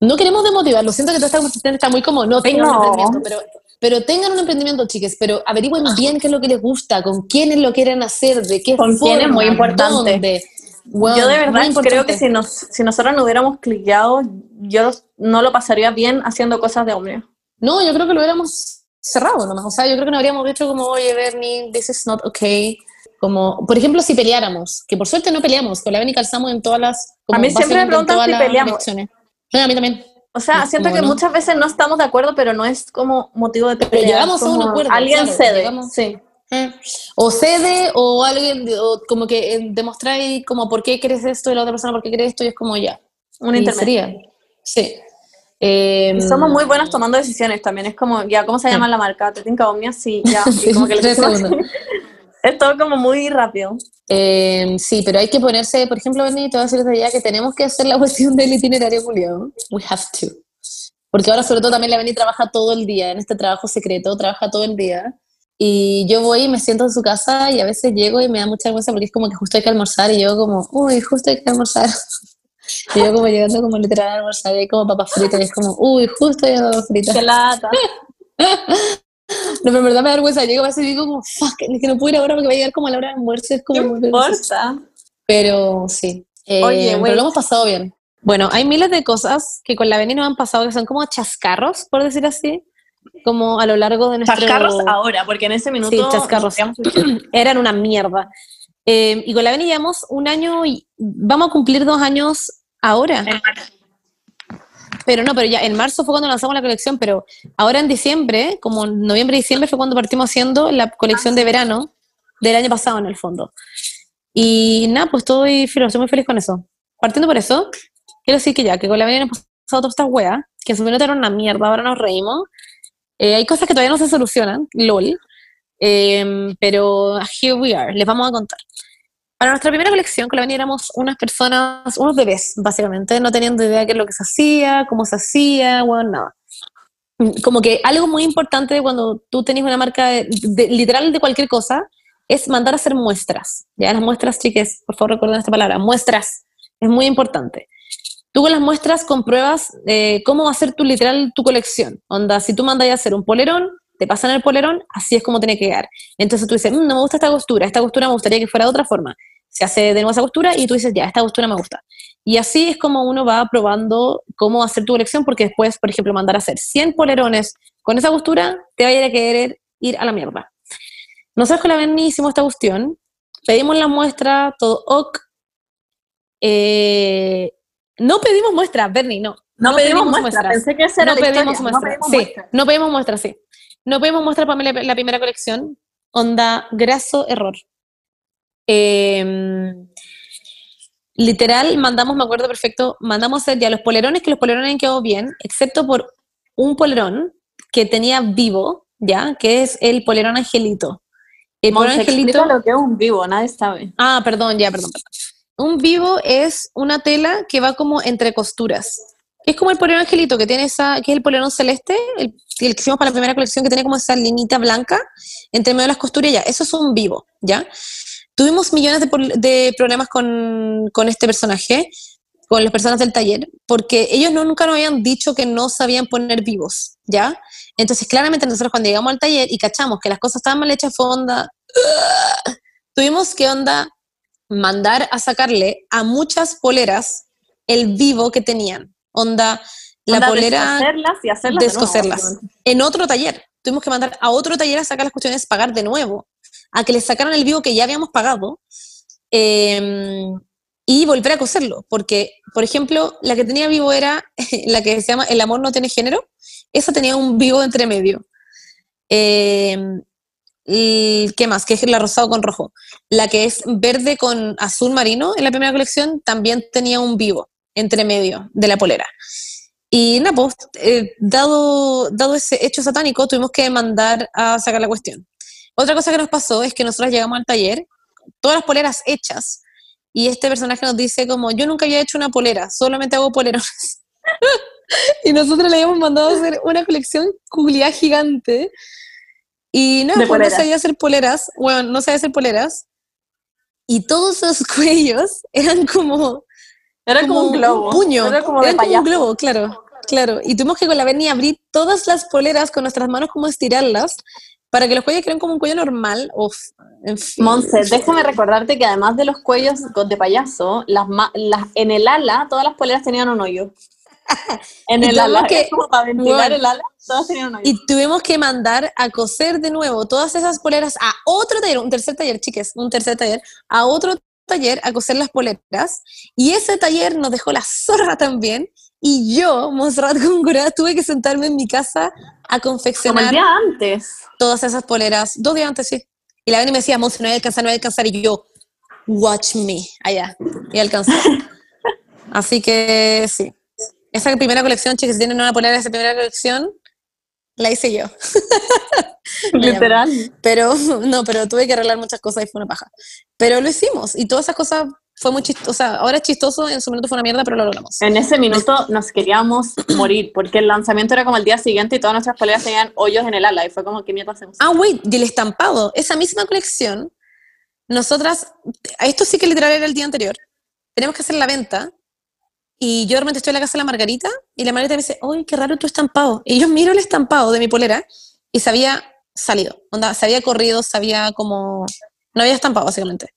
No queremos demotivar, lo siento que toda esta conversación está muy como, no tengo no. pero pero tengan un emprendimiento, chiques, pero averigüen bien qué es lo que les gusta, con quiénes lo quieren hacer, de qué con forma, quién es muy importante. yo de verdad creo que si, nos, si nosotros no hubiéramos cliqueado, yo no lo pasaría bien haciendo cosas de hombre. No, yo creo que lo hubiéramos cerrado nomás. O sea, yo creo que no habríamos dicho como, oye, Bernie, this is not okay. Como, por ejemplo, si peleáramos, que por suerte no peleamos, con la Bernie calzamos en todas las... a mí siempre me preguntan si peleamos. No, a mí también. O sea, siento que muchas veces no estamos de acuerdo, pero no es como motivo de pelea. Pero llegamos a un acuerdo. Alguien cede, sí. Eh, o cede, o alguien, o como que eh, demostráis como por qué crees esto y la otra persona por qué crees esto, y es como ya. Un intermedio. Sí. Eh, somos muy buenas tomando decisiones también. Es como, ya, ¿cómo se llama la marca? Te tinca Omnia, sí, ya. Y como que le es todo como muy rápido. Eh, sí, pero hay que ponerse, por ejemplo, Benny, te voy a decir desde ya que tenemos que hacer la cuestión del itinerario Julio. We have to. Porque ahora sobre todo también la Benny trabaja todo el día, en este trabajo secreto, trabaja todo el día. Y yo voy y me siento en su casa y a veces llego y me da mucha vergüenza porque es como que justo hay que almorzar y yo como, uy, justo hay que almorzar. y yo como llegando como literal a almorzar y hay como papas fritas y es como, uy, justo hay papas fritas. ¡Qué lata! No, pero en verdad me da vergüenza. Llego a veces y digo como, fuck, es que no puedo ir ahora porque va a llegar como a la hora de almuerzo. Es como ¿Qué importa? Pero sí. Eh, Oye, pero lo hemos pasado bien. Bueno, hay miles de cosas que con la Beni nos han pasado que son como chascarros, por decir así, como a lo largo de nuestro... Chascarros ahora, porque en ese minuto... Sí, chascarros. Eran una mierda. Eh, y con la Beni llevamos un año y vamos a cumplir dos años ahora. Pero no, pero ya en marzo fue cuando lanzamos la colección, pero ahora en diciembre, como noviembre y diciembre, fue cuando partimos haciendo la colección de verano del año pasado en el fondo. Y nada, pues estoy, estoy muy feliz con eso. Partiendo por eso, quiero decir que ya, que con la venida hemos pasado todas estas weas, que en su minuto era una mierda, ahora nos reímos. Eh, hay cosas que todavía no se solucionan, lol. Eh, pero here we are, les vamos a contar. Para nuestra primera colección, la Beni éramos unas personas, unos bebés, básicamente, no teniendo idea de qué es lo que se hacía, cómo se hacía, bueno, nada. Como que algo muy importante cuando tú tenés una marca literal de cualquier cosa es mandar a hacer muestras. Ya las muestras, chiques, por favor recuerden esta palabra, muestras. Es muy importante. Tú con las muestras compruebas eh, cómo va a ser tu literal tu colección. Onda, si tú mandas a hacer un polerón, te pasan el polerón, así es como tiene que quedar. Entonces tú dices, mm, no me gusta esta costura, esta costura me gustaría que fuera de otra forma se hace de nuevo esa costura y tú dices, ya, esta costura me gusta. Y así es como uno va probando cómo hacer tu colección, porque después, por ejemplo, mandar a hacer 100 polerones con esa costura, te va a ir a querer ir a la mierda. Nosotros con la Berni hicimos esta cuestión, pedimos la muestra, todo ok. Eh, no pedimos muestra, Bernie, no. No, pedimos, muestra, pensé que esa no pedimos muestra. sí, no pedimos muestra, sí. No pedimos muestra para la primera colección. Onda, graso error. Em, literal, mandamos, me acuerdo perfecto, mandamos ya los polerones, que los polerones han quedado bien, excepto por un polerón que tenía vivo, ¿ya? Que es el polerón angelito. El polerón angelito... lo que es un vivo, nadie sabe. Ah, perdón, ya, perdón, perdón. un vivo es una tela que va como entre costuras. Es como el polerón angelito, que tiene esa, que es el polerón celeste, el, que hicimos para la primera colección, que tiene como esa linita blanca entre medio de las costuras, ya, eso es un vivo, ¿ya? Tuvimos millones de, de problemas con, con este personaje, con las personas del taller, porque ellos nunca nos habían dicho que no sabían poner vivos, ¿ya? Entonces, claramente nosotros cuando llegamos al taller y cachamos que las cosas estaban mal hechas, fue onda, tuvimos que onda mandar a sacarle a muchas poleras el vivo que tenían. Onda, la Onda, polera descoserlas y hacerlas de nuevo, descoserlas en otro taller. Tuvimos que mandar a otro taller a sacar las cuestiones, pagar de nuevo, a que les sacaran el vivo que ya habíamos pagado eh, y volver a coserlo. Porque, por ejemplo, la que tenía vivo era la que se llama El amor no tiene género. Esa tenía un vivo entre medio. Eh, y, ¿Qué más? Que es la rosado con rojo. La que es verde con azul marino en la primera colección también tenía un vivo entre medio de la polera. Y nada, pues, eh, dado, dado ese hecho satánico, tuvimos que mandar a sacar la cuestión. Otra cosa que nos pasó es que nosotros llegamos al taller, todas las poleras hechas, y este personaje nos dice como, yo nunca había hecho una polera, solamente hago polerones. y nosotros le habíamos mandado a hacer una colección culiá gigante. Y De pues no sabía hacer poleras, bueno, no sabía hacer poleras. Y todos esos cuellos eran como Era como, un globo. puño. Era como de como un globo, claro, claro. Y tuvimos que con la Berni abrir todas las poleras con nuestras manos, como estirarlas, para que los cuellos queden como un cuello normal. Uf, en fin. Monse, déjame recordarte que además de los cuellos de payaso, las, las en el ala, todas las poleras tenían un hoyo. En el tuvimos ala, que- como para ventilar Bueno. el ala, todas tenían un hoyo. Y tuvimos que mandar a coser de nuevo todas esas poleras a otro taller, un tercer taller, chiques, un tercer taller, a otro taller a coser las poleras. Y ese taller nos dejó la zorra también. Y yo, Monserrat Góngora, tuve que sentarme en mi casa a como confeccionar el día antes. todas esas poleras, dos días antes, sí. Y la Beni me decía, Monse, no voy a alcanzar, no voy a alcanzar. Y yo, watch me, allá, y alcancé. Así que sí. Esa primera colección, chicas, si tienen una polera de esa primera colección, la hice yo. Literal. Pero, no, pero tuve que arreglar muchas cosas y fue una paja. Pero lo hicimos, y todas esas cosas fue muy chistoso. O sea, ahora es chistoso, en su momento fue una mierda, pero lo logramos. En ese minuto nos queríamos morir, porque el lanzamiento era como el día siguiente y todas nuestras poleras tenían hoyos en el ala, y fue como, ¿qué mierda hacemos? Ah, wait, y el estampado. Esa misma colección, nosotras, esto sí que literal era el día anterior, tenemos que hacer la venta. Y yo realmente estoy en la casa de la Margarita y la Margarita me dice, ¡ay, qué raro tu estampado! Y yo miro el estampado de mi polera y se había salido, onda, se había corrido, se había como... No había estampado, básicamente.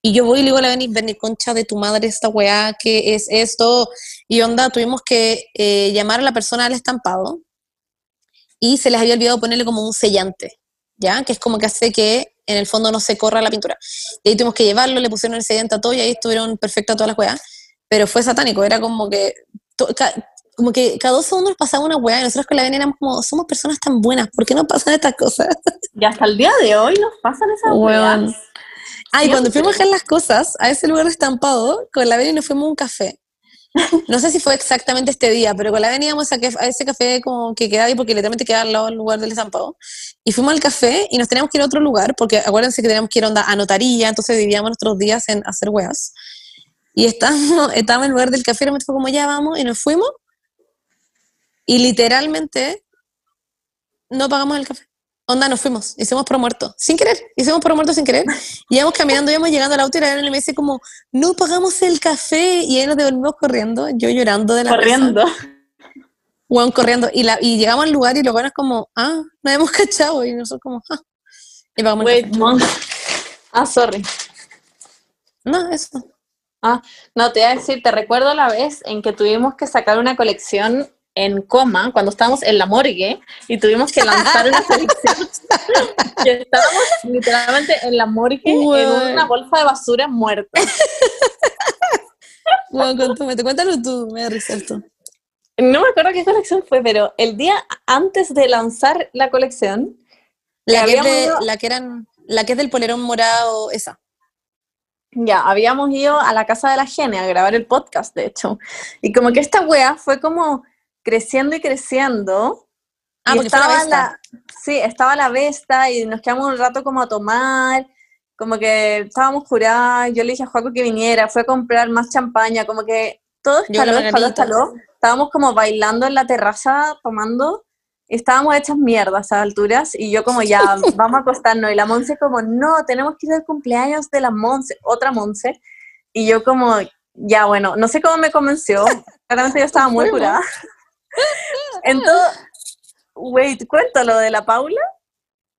Y yo voy y le digo a la Beni, Beni, concha de tu madre, esta weá, ¿qué es esto? Y onda, tuvimos que eh, llamar a la persona del estampado y se les había olvidado ponerle como un sellante, ¿ya? Que es como que hace que en el fondo no se corra la pintura. Y ahí tuvimos que llevarlo, le pusieron el sellante a todo y ahí estuvieron perfectas todas las weas. Pero fue satánico, era como que, como que cada dos segundos pasaba una wea y nosotros con la Beni éramos como, somos personas tan buenas, ¿por qué no pasan estas cosas? Y hasta el día de hoy nos pasan esas weas. Ah, y cuando fuimos a dejar las cosas a ese lugar de estampado, con la Beni nos fuimos a un café. No sé si fue exactamente este día, pero con la Beni íbamos a, que- a ese café como que quedaba ahí porque literalmente quedaba al lado del lugar del estampado. Y fuimos al café y nos teníamos que ir a otro lugar porque acuérdense que teníamos que ir onda, a notaría, entonces dividíamos nuestros días en hacer weas. Y estábamos, estábamos en el lugar del café y realmente fue como ya vamos y nos fuimos. Y literalmente no pagamos el café. Onda, nos fuimos, hicimos por muerto, sin querer, hicimos por muerto sin querer. Y íbamos caminando, íbamos llegando al auto y la Belén me dice como, no pagamos el café. Y ahí nos devolvimos corriendo, yo llorando de la. Corriendo. Weón, corriendo. Y, la, y llegamos al lugar y los buenos como, ah, no hemos cachado. Y nosotros como, ah. Y pagamos el Wait, café. Monse. Ah, sorry. No, eso. Ah, no, te iba a decir, te recuerdo la vez en que tuvimos que sacar una colección en coma, cuando estábamos en la morgue, y tuvimos que lanzar una colección. y estábamos literalmente en la morgue, en una bolsa de basura muerta. Weón, cuéntame, te cuéntalo tú, me da risa esto. No me acuerdo qué colección fue, pero el día antes de lanzar la colección, La que, es de- la que eran, la que es del polerón morado, esa. Ya, habíamos ido a la casa de la Gene a grabar el podcast, de hecho. Y como que esta wea fue como creciendo y creciendo. Ah, y porque fue la estaba Vesta. sí, estaba la Vesta y nos quedamos un rato como a tomar. como que estábamos curadas, yo le dije a Juaco que viniera, fue a comprar más champaña, como que todo la estaló, margarita. estaló. Estábamos como bailando en la terraza, tomando, estábamos hechas mierdas a esas alturas, y yo como ya, vamos a acostarnos, y la Monse como, no, tenemos que ir al cumpleaños de la Monse, otra Monse, y yo como, ya bueno, no sé cómo me convenció, claramente yo estaba muy curada. Entonces, wait, cuento lo de la Paula,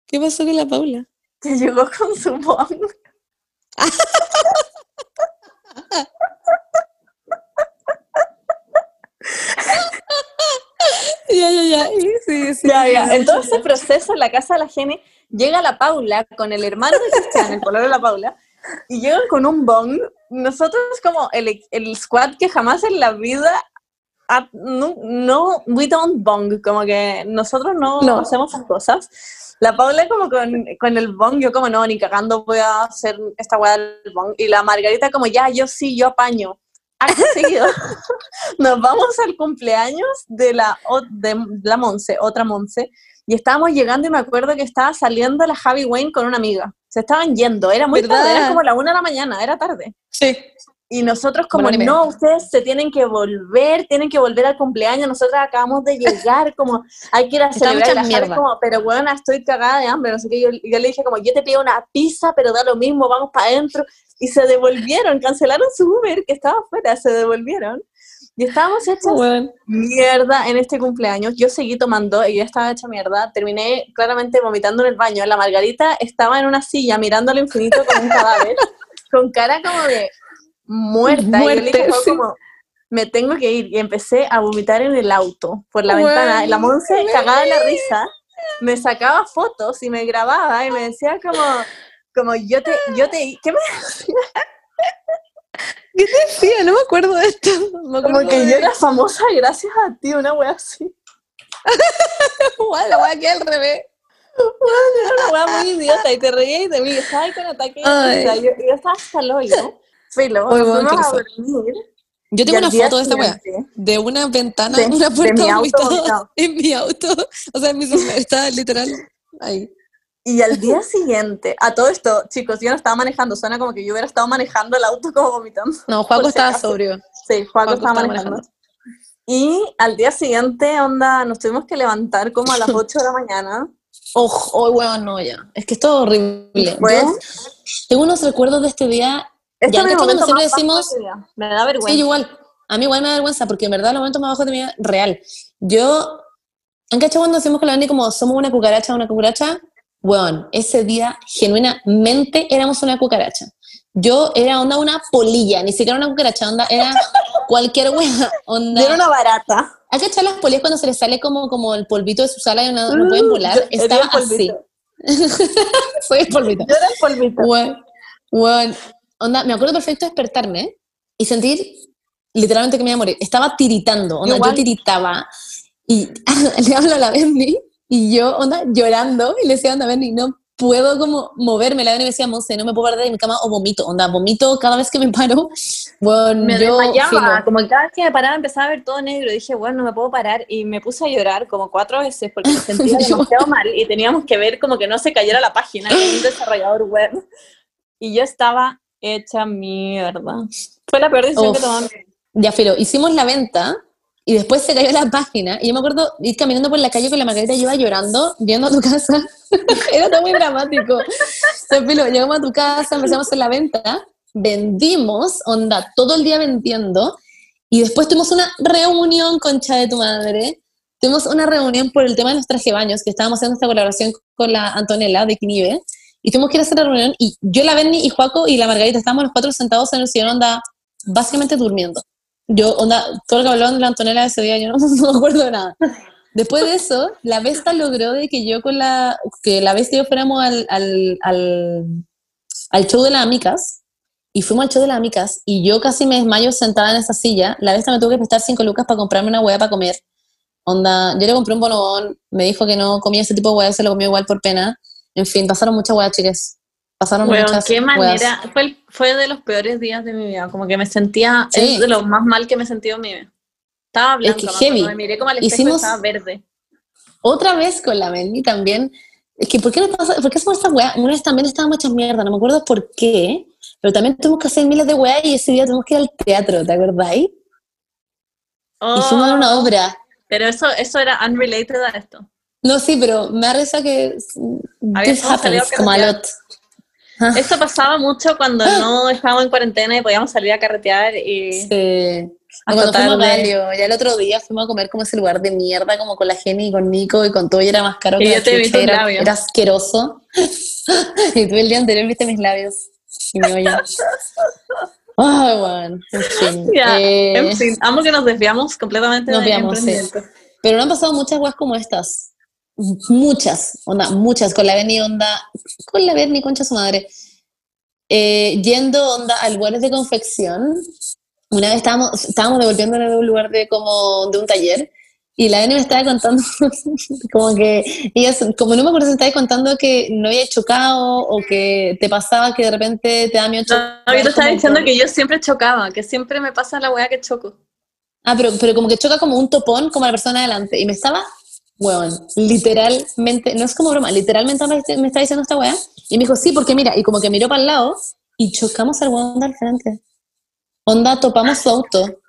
¿Qué pasó con la Paula? que llegó con su bong. Ya, ya, ya. Sí, sí. Ya, ya. En todo ese proceso en la casa de la Gene, llega la Paula con el hermano de Cristian, el color de la Paula, y llegan con un bong. Nosotros como el, el squad que jamás en la vida, no, no, we don't bong, como que nosotros no, No. hacemos esas cosas. La Paula como con, con el bong, yo como no, ni cagando voy a hacer esta weá del bong. Y la Margarita como ya, yo sí, yo apaño. Acto seguido, nos vamos al cumpleaños de la, de la Monse, otra Monse, y estábamos llegando y me acuerdo que estaba saliendo la Javi Wayne con una amiga. Se estaban yendo, era muy tarde, era ¿Verdad? como la una de la mañana, era tarde. Sí. Y nosotros como, Bueno, no, ustedes se tienen que volver, tienen que volver al cumpleaños, nosotros acabamos de llegar, como, hay que ir a celebrar. La Javi como, pero bueno, estoy cagada de hambre, no sé qué. Yo, yo le dije como, yo te pido una pizza, pero da lo mismo, vamos para adentro. Y se devolvieron, cancelaron su Uber, que estaba afuera, se devolvieron. Y estábamos hechas Bueno. mierda en este cumpleaños. Yo seguí tomando y yo estaba hecha mierda. Terminé claramente vomitando en el baño. La Margarita estaba en una silla mirando al infinito con un cadáver, con cara como de muerta. y yo le Muerte, dije algo sí. como, me tengo que ir. Y empecé a vomitar en el auto, por la Bueno, ventana. Y la Monse, cagada de la risa, me sacaba fotos y me grababa y me decía como... Como yo te, yo te, ¿qué me ¿Qué te decía? No me acuerdo de esto. Me Como que de- yo era famosa gracias a ti, una wea así. Guau, la wea que al revés. Era una wea muy idiota y te reías de mí. Estaba ahí con ataque de Ay. Yo, yo estaba hasta el hoyo. Filo, Oye, fuimos a dormir. Yo y tengo una foto de esta wea. siguiente- De una ventana, De- una de puerta mi auto en mi auto. O sea, en mi. Está literal ahí. Y al día siguiente, a todo esto, chicos, yo no estaba manejando, suena como que yo hubiera estado manejando el auto como vomitando. No, Juaco si estaba sobrio. Sí, Juaco estaba manejando. manejando. Y al día siguiente, onda, nos tuvimos que levantar como a las 8 de la mañana. Ojo, oh, weón, no, ya. Es que es todo horrible. Pues, tengo unos recuerdos de este día. este ya, es mi ¿cachai cuando momento siempre más bajo decimos-. Me da Sí, vergüenza. yo igual. A mí igual me da vergüenza porque en verdad los momentos más bajos de mi vida, real. Yo, ¿han cachado cuando decimos con la Dani como somos una cucaracha, una cucaracha? Weón, ese día genuinamente éramos una cucaracha. Yo era onda una polilla, ni siquiera una cucaracha, onda era cualquier wea, onda. Era una barata. ¿Han cachado las polillas cuando se les sale como, como el polvito de su sala y no, no pueden volar? Yo- Estaba así. Soy el polvito. Yo era el polvito. Weón, weón, onda, me acuerdo perfecto de despertarme y sentir literalmente que me iba a morir. Estaba tiritando, onda, yo tiritaba y le hablo a la Benny y yo, onda, llorando y le decía, onda, Benny, no puedo como moverme. La Benny me decía, Monse, no me puedo parar de mi cama o vomito, onda, vomito cada vez que me paro. Bueno, me yo, desmayaba, como que cada vez que me paraba empezaba a ver todo negro, dije, bueno, no me puedo parar, y me puse a llorar como cuatro veces porque me sentía demasiado mal, y teníamos que ver como que no se cayera la página, con un desarrollador web, y yo estaba hecha mierda. Fue la peor decisión Uf. que vida. Ya, Filo, hicimos la venta y después se cayó la página y yo me acuerdo ir caminando por la calle con la Margarita yo iba llorando, viendo a tu casa. Era todo muy dramático. Entonces, llegamos a tu casa, empezamos a hacer la venta, vendimos, onda, todo el día vendiendo y después tuvimos una reunión, concha de tu madre. Tuvimos una reunión por el tema de los traje baños, que estábamos haciendo esta colaboración con la Antonella de Quinive. Y tuvimos que ir a hacer la reunión y yo, la Benny y Juaco y la Margarita estábamos los cuatro sentados en el sillón, onda, básicamente durmiendo. Yo, onda, todo lo que hablaban de la Antonella ese día, yo no, me acuerdo de nada. Después de eso, la Vesta logró de que yo con la, que la Vesta y yo fuéramos al, al, al, al show de las amicas, y fuimos al show de las amicas, y yo casi me desmayo sentada en esa silla, la Vesta me tuvo que prestar cinco lucas para comprarme una hueá para comer. Onda, yo le compré un bonobón, me dijo que no comía ese tipo de hueá, se lo comió igual por pena. En fin, pasaron muchas hueás, chiques. Pasaron Weón, muchas qué manera, fue, el- fue de los peores días de mi vida, como que me sentía, Sí. es de lo más mal que me he sentido en mi vida. Estaba blanca, que acuerdo, heavy. me miré como al espejo Hicimos- estaba verde. Otra vez con la Benny también Es que, ¿por qué, nos pasa, ¿por qué hacemos esta weá? Una vez también estábamos hechas mierda, no me acuerdo por qué, pero también tuvimos que hacer miles de weá y ese día tuvimos que ir al teatro, ¿te acordáis? y fuimos a una Oh, obra. Pero eso, eso era unrelated a esto. No, sí, pero me risa que this happens, como a lot. Esto pasaba mucho cuando no estábamos en cuarentena y podíamos salir a carretear y sí. O hasta cuando fuimos a tarde. Galio, ya el otro día fuimos a comer como ese lugar de mierda, como con la Jenny y con Nico y con todo, y era más caro Y que yo la te vi era, labios. era asqueroso. y tú el día anterior viste mis labios y me oye. Ay, bueno, en fin. Ya, Eh, en fin, amo que nos desviamos completamente Nos del desviamos, sí. Pero no han pasado muchas weas como estas. Muchas, onda, muchas. Con la Berni, onda, con la Berni, concha su madre. Eh, yendo, onda, a lugares de confección. Una vez estábamos, estábamos devolviéndonos de un lugar de como, de un taller. Y la Berni me estaba contando, como que, ella, como no me acuerdo si estaba contando que no había chocado o que te pasaba que de repente te da miedo No, chocar. yo te estaba diciendo que yo siempre chocaba, que siempre me pasa la weá que choco. Ah, pero, pero como que choca como un topón como la persona adelante. Y me estaba, weón, literalmente, no es como broma, literalmente me, me está diciendo esta weá. Y me dijo, sí, porque mira, y como que miró para el lado y chocamos al weón al frente. Onda, topamos su auto.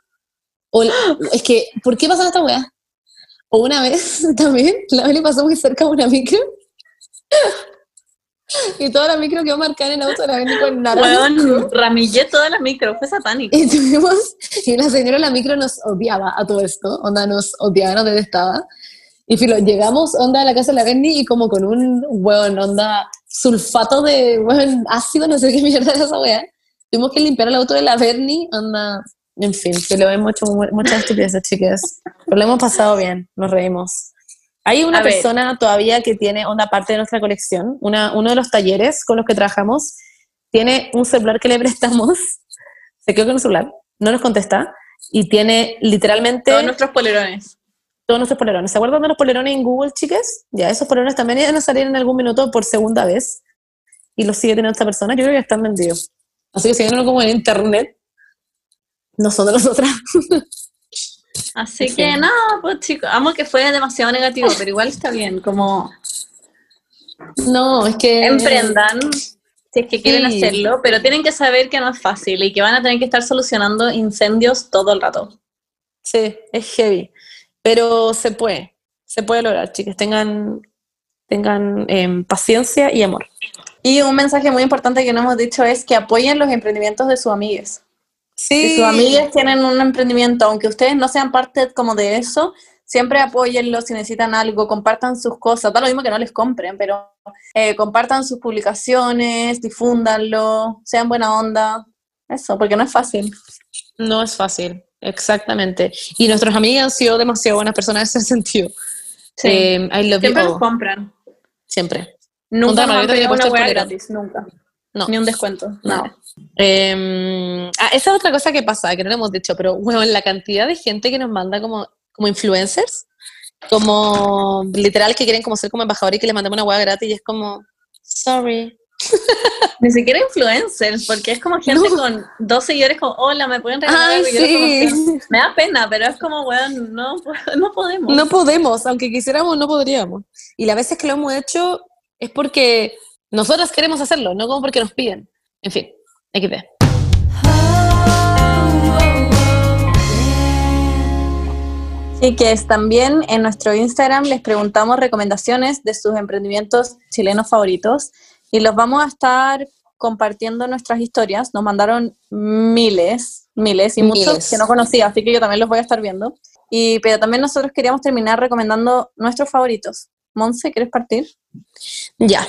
O, es que, ¿por qué pasan esta weá? O una vez también, la vez le pasó muy cerca a una micro. Y toda la micro quedó marcada en el auto de la Beni con naranja. Weón, ramillé toda la micro, fue satánico. Y tuvimos, y la señora de la micro nos odiaba a todo esto, onda nos odiaba, nos detestaba. Y filo, llegamos, onda, a la casa de la Berni y como con un, weón, onda, sulfato de, weón, ácido, no sé qué mierda era esa weá. Tuvimos que limpiar el auto de la Berni, onda, en fin, que lo hemos hecho mu- muchas estupideces, chicas. Pero lo hemos pasado bien, nos reímos. Hay una A ver. persona todavía que tiene onda parte de nuestra colección, una, uno de los talleres con los que trabajamos, tiene un celular que le prestamos, se quedó con el celular, no nos contesta, y tiene literalmente Todos nuestros polerones. Todos nuestros polerones. ¿Se acuerdan de los polerones en Google, chicas? Ya, esos polerones también iban a salir en algún minuto por segunda vez, y los sigue teniendo esta persona, yo creo que están vendidos. Así que síganos como en internet, no son de nosotras. Así Sí. que no, pues chicos, amo que fue demasiado negativo, pero igual está bien, como no, es que... emprendan si es que quieren Sí. hacerlo, pero tienen que saber que no es fácil y que van a tener que estar solucionando incendios todo el rato. Sí, es heavy. Pero se puede, se puede lograr, chicas. Tengan, tengan em, paciencia y amor. Y un mensaje muy importante que no hemos dicho es que apoyen los emprendimientos de sus amigues. Si sus amigas tienen un emprendimiento, aunque ustedes no sean parte como de eso, siempre apóyenlo si necesitan algo, compartan sus cosas, da lo mismo que no les compren, pero eh, compartan sus publicaciones, difúndanlo, sean buena onda, eso, porque no es fácil. No es fácil, exactamente. Y nuestras amigas han sido demasiado buenas personas en ese sentido. Sí. I love siempre you nos all. compran. Siempre. Nunca nos han una hueá gratis, nunca. No. Ni un descuento, No. nada. Em, ah, esa es otra cosa que pasa, que no le hemos dicho, pero bueno, la cantidad de gente que nos manda como, como influencers, como literal que quieren como ser como embajadores y que les mandemos una hueá gratis y es como, sorry. Ni siquiera influencers, porque es como gente No. con dos seguidores como, hola, ¿me pueden regalar Ay, sí. Me da pena, pero es como, weón, no, no podemos. No podemos, aunque quisiéramos, no podríamos. Y las veces que lo hemos hecho es porque nosotras queremos hacerlo, no como porque nos piden. En fin, XD. Y que es también en nuestro Instagram les preguntamos recomendaciones de sus emprendimientos chilenos favoritos y los vamos a estar compartiendo en nuestras historias. Nos mandaron miles, miles y muchos que no conocía, así que yo también los voy a estar viendo. Y, pero también nosotros queríamos terminar recomendando nuestros favoritos. Monse, ¿quieres partir? Ya.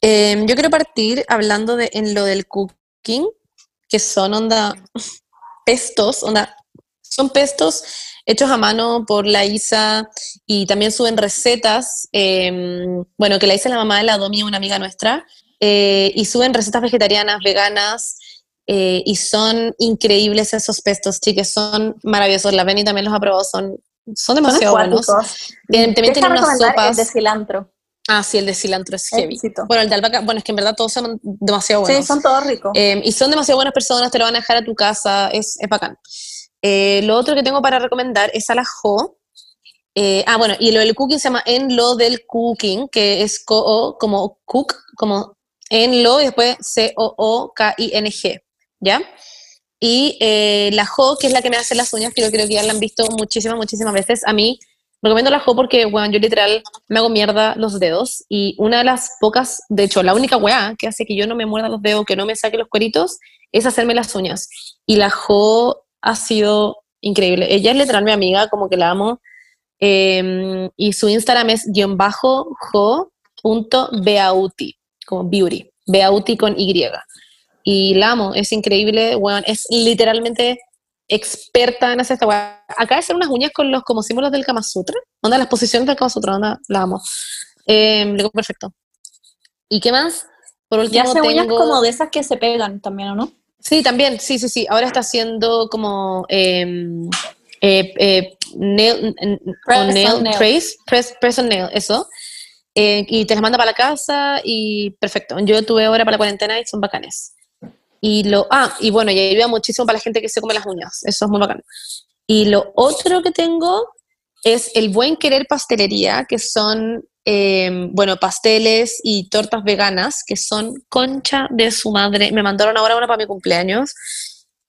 Em, yo quiero partir hablando de en lo del cooking, que son onda pestos, onda, son pestos hechos a mano por la Isa y también suben recetas, em, bueno, que la Isa es la mamá de la Domi, una amiga nuestra, eh, y suben recetas vegetarianas, veganas, eh, y son increíbles esos pestos, chicas, son maravillosos. La Beni también los ha probado, son, son demasiado buenos. acuáticos. Tienen- también tienen unas sopas. el de cilantro. Ah, sí, el de cilantro es heavy. Éxito. Bueno, el de albahaca, bueno, es que en verdad todos son demasiado buenos. Sí, son todos ricos. Eh, y son demasiado buenas personas, te lo van a dejar a tu casa, es, es bacán. Eh, lo otro que tengo para recomendar es a la Jo, Eh, ah, bueno, y lo del cooking se llama En lo del cooking, que es co como cook, como en lo y después C-O-O-K-I-N-G, ¿ya? Y eh, la Jo, que es la que me hace las uñas, que yo creo que ya la han visto muchísimas, muchísimas veces. A mí recomiendo la Jo porque, bueno, yo literal me hago mierda los dedos. Y una de las pocas, de hecho, la única weá que hace que yo no me muerda los dedos, que no me saque los cueritos, es hacerme las uñas. Y la Jo ha sido increíble. Ella es literal mi amiga, como que la amo. Em, y su Instagram es guion bajo jo.beauty, como beauty, beauty con Y y la amo, es increíble, bueno, es literalmente experta en hacer esta weá. Acá de hacer unas uñas con los como símbolos del Kama Sutra, onda las posiciones del Kama Sutra, onda, la amo. Eh, perfecto. ¿Y qué más? Por último, y hace uñas como de esas que se pegan también, ¿o no? Sí, también, sí, sí, sí. Ahora está haciendo como em, eh, eh, nail, nail, trace, press, press on nail, eso. Eh, y te las manda para la casa y perfecto. Yo tuve ahora para la cuarentena y son bacanes. Y lo, ah, y bueno, y ayuda muchísimo para la gente que se come las uñas, eso es muy bacán. Y lo otro que tengo es el buen querer pastelería, que son, em, bueno, pasteles y tortas veganas, que son concha de su madre. Me mandaron ahora una para mi cumpleaños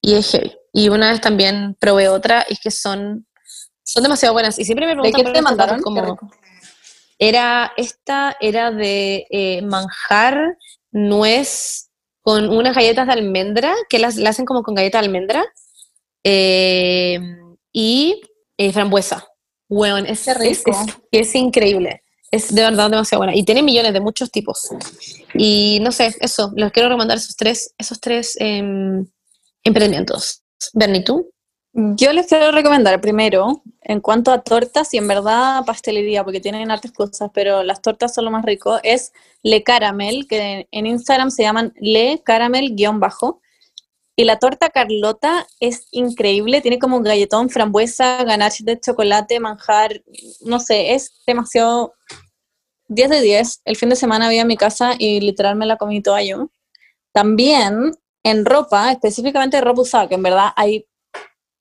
y es heavy. Y una vez también probé otra y es que son, son demasiado buenas. Y siempre me preguntan... ¿De qué te mandaron? Como, era, esta era de eh, manjar, nuez, con unas galletas de almendra, que las, hacen como con galleta de almendra, eh, y eh, frambuesa. Bueno, es, rico. Es, increíble. Es de verdad demasiado buena. Y tiene millones de muchos tipos. Y no sé, eso, les quiero recomendar esos tres, esos tres em, emprendimientos. Bernie, ¿tú? Yo les quiero recomendar primero, en cuanto a tortas y en verdad pastelería, porque tienen artes cosas, pero las tortas son lo más rico, es Le Caramel, que en Instagram se llaman Le Caramel-bajo. Y la torta Carlota es increíble, tiene como un galletón, frambuesa, ganache de chocolate, manjar, no sé, es demasiado 10 de 10. El fin de semana había en mi casa y literal me la comí toda yo. También en ropa, específicamente ropa usada, que en verdad hay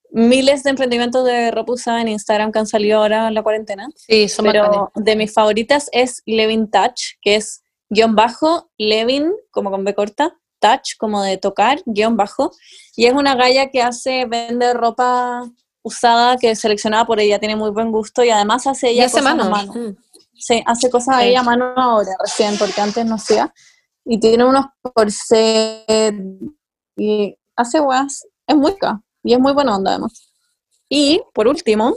miles de emprendimientos de ropa usada en Instagram que han salido ahora en la cuarentena. Sí, son Pero de mis favoritas es Levin Touch, que es guion bajo, Levin, como con B corta, Touch, como de tocar, guion bajo. Y es una galla que hace, vende ropa usada que seleccionada por ella, tiene muy buen gusto y además hace ella cosas mano. a mano. Mm. Sí, hace cosas ahí a mano ahora, recién, porque antes no hacía. Y tiene unos corset y hace guas, es muy ca y es muy buena onda además. Y por último,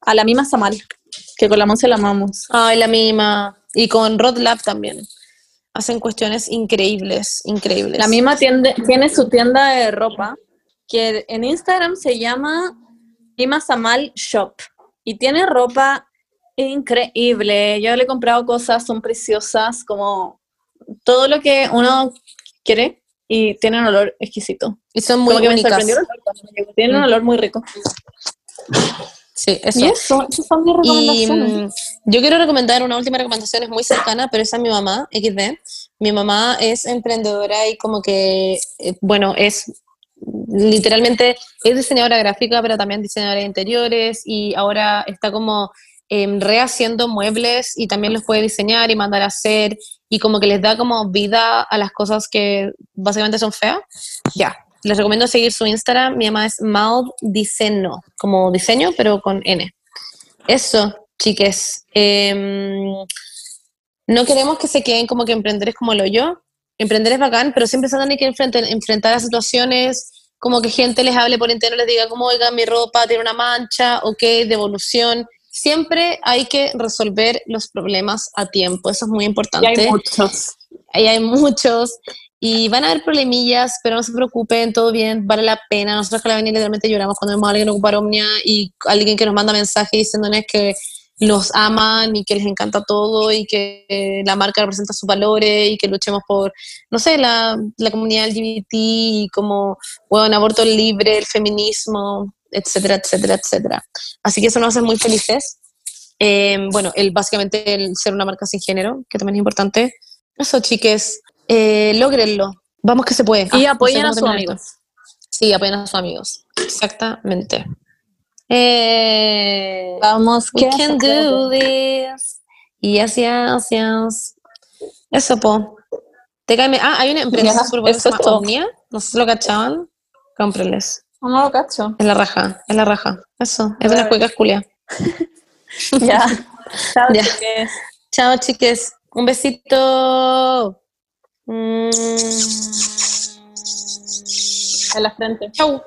a la misma Samal, que con la Monse la amamos. Ay, la misma. Y con Rod Lab también. Hacen cuestiones increíbles, increíbles. La misma tiende, tiene su tienda de ropa, que en Instagram se llama Mima Samal Shop. Y tiene ropa increíble. Yo le he comprado cosas, son preciosas, como todo lo que uno quiere y tienen un olor exquisito. Y son muy Como únicas. Tienen un olor muy rico. Sí, eso. Y eso, esas son mis recomendaciones. Mm, yo quiero recomendar una última recomendación, es muy cercana, pero esa es mi mamá, XD. Mi mamá es emprendedora y como que, eh, bueno, es literalmente, es diseñadora gráfica, pero también diseñadora de interiores y ahora está como eh, rehaciendo muebles y también los puede diseñar y mandar a hacer y como que les da como vida a las cosas que básicamente son feas, ya. Les recomiendo seguir su Instagram, mi mamá es Maud Diseño, como diseño, pero con N. Eso, chiques. Em, no queremos que se queden como que emprender es como lo yo. Emprender es bacán, pero siempre se tienen que enfrentar, enfrentar a situaciones como que gente les hable por entero, les diga como, oiga, mi ropa tiene una mancha, ok, devolución siempre hay que resolver los problemas a tiempo, eso es muy importante. Y hay muchos. Ahí hay muchos. Y van a haber problemillas, pero no se preocupen, todo bien, vale la pena. Nosotros que la venir literalmente lloramos cuando vemos a alguien ocupar Omnia y alguien que nos manda mensajes diciéndonos que los aman y que les encanta todo y que la marca representa sus valores y que luchemos por, no sé, la, la comunidad LGBT y como, bueno, aborto libre, el feminismo, etcétera, etcétera, etcétera. Así que eso nos hace muy felices. Em, bueno, el, básicamente el ser una marca sin género, que también es importante. Eso, chiques, eh, logrenlo. Vamos que se puede. Y ah, apoyen a sus amigos. Sí, apoyen a sus amigos. Exactamente. Eh, Vamos, we ¿qué can do this. Yes, yes, yes. Eso, po. Te cae Ah, hay una empresa Ya, súper buena. Omnia. No sé si lo cachaban. Cómprenles. No, no lo cacho. Es la raja, es la raja. Eso, es de las cuecas culias. Ya. Chao, Ya. chiques. Chao, chiques. Un besito. Mm. En la frente. Chau.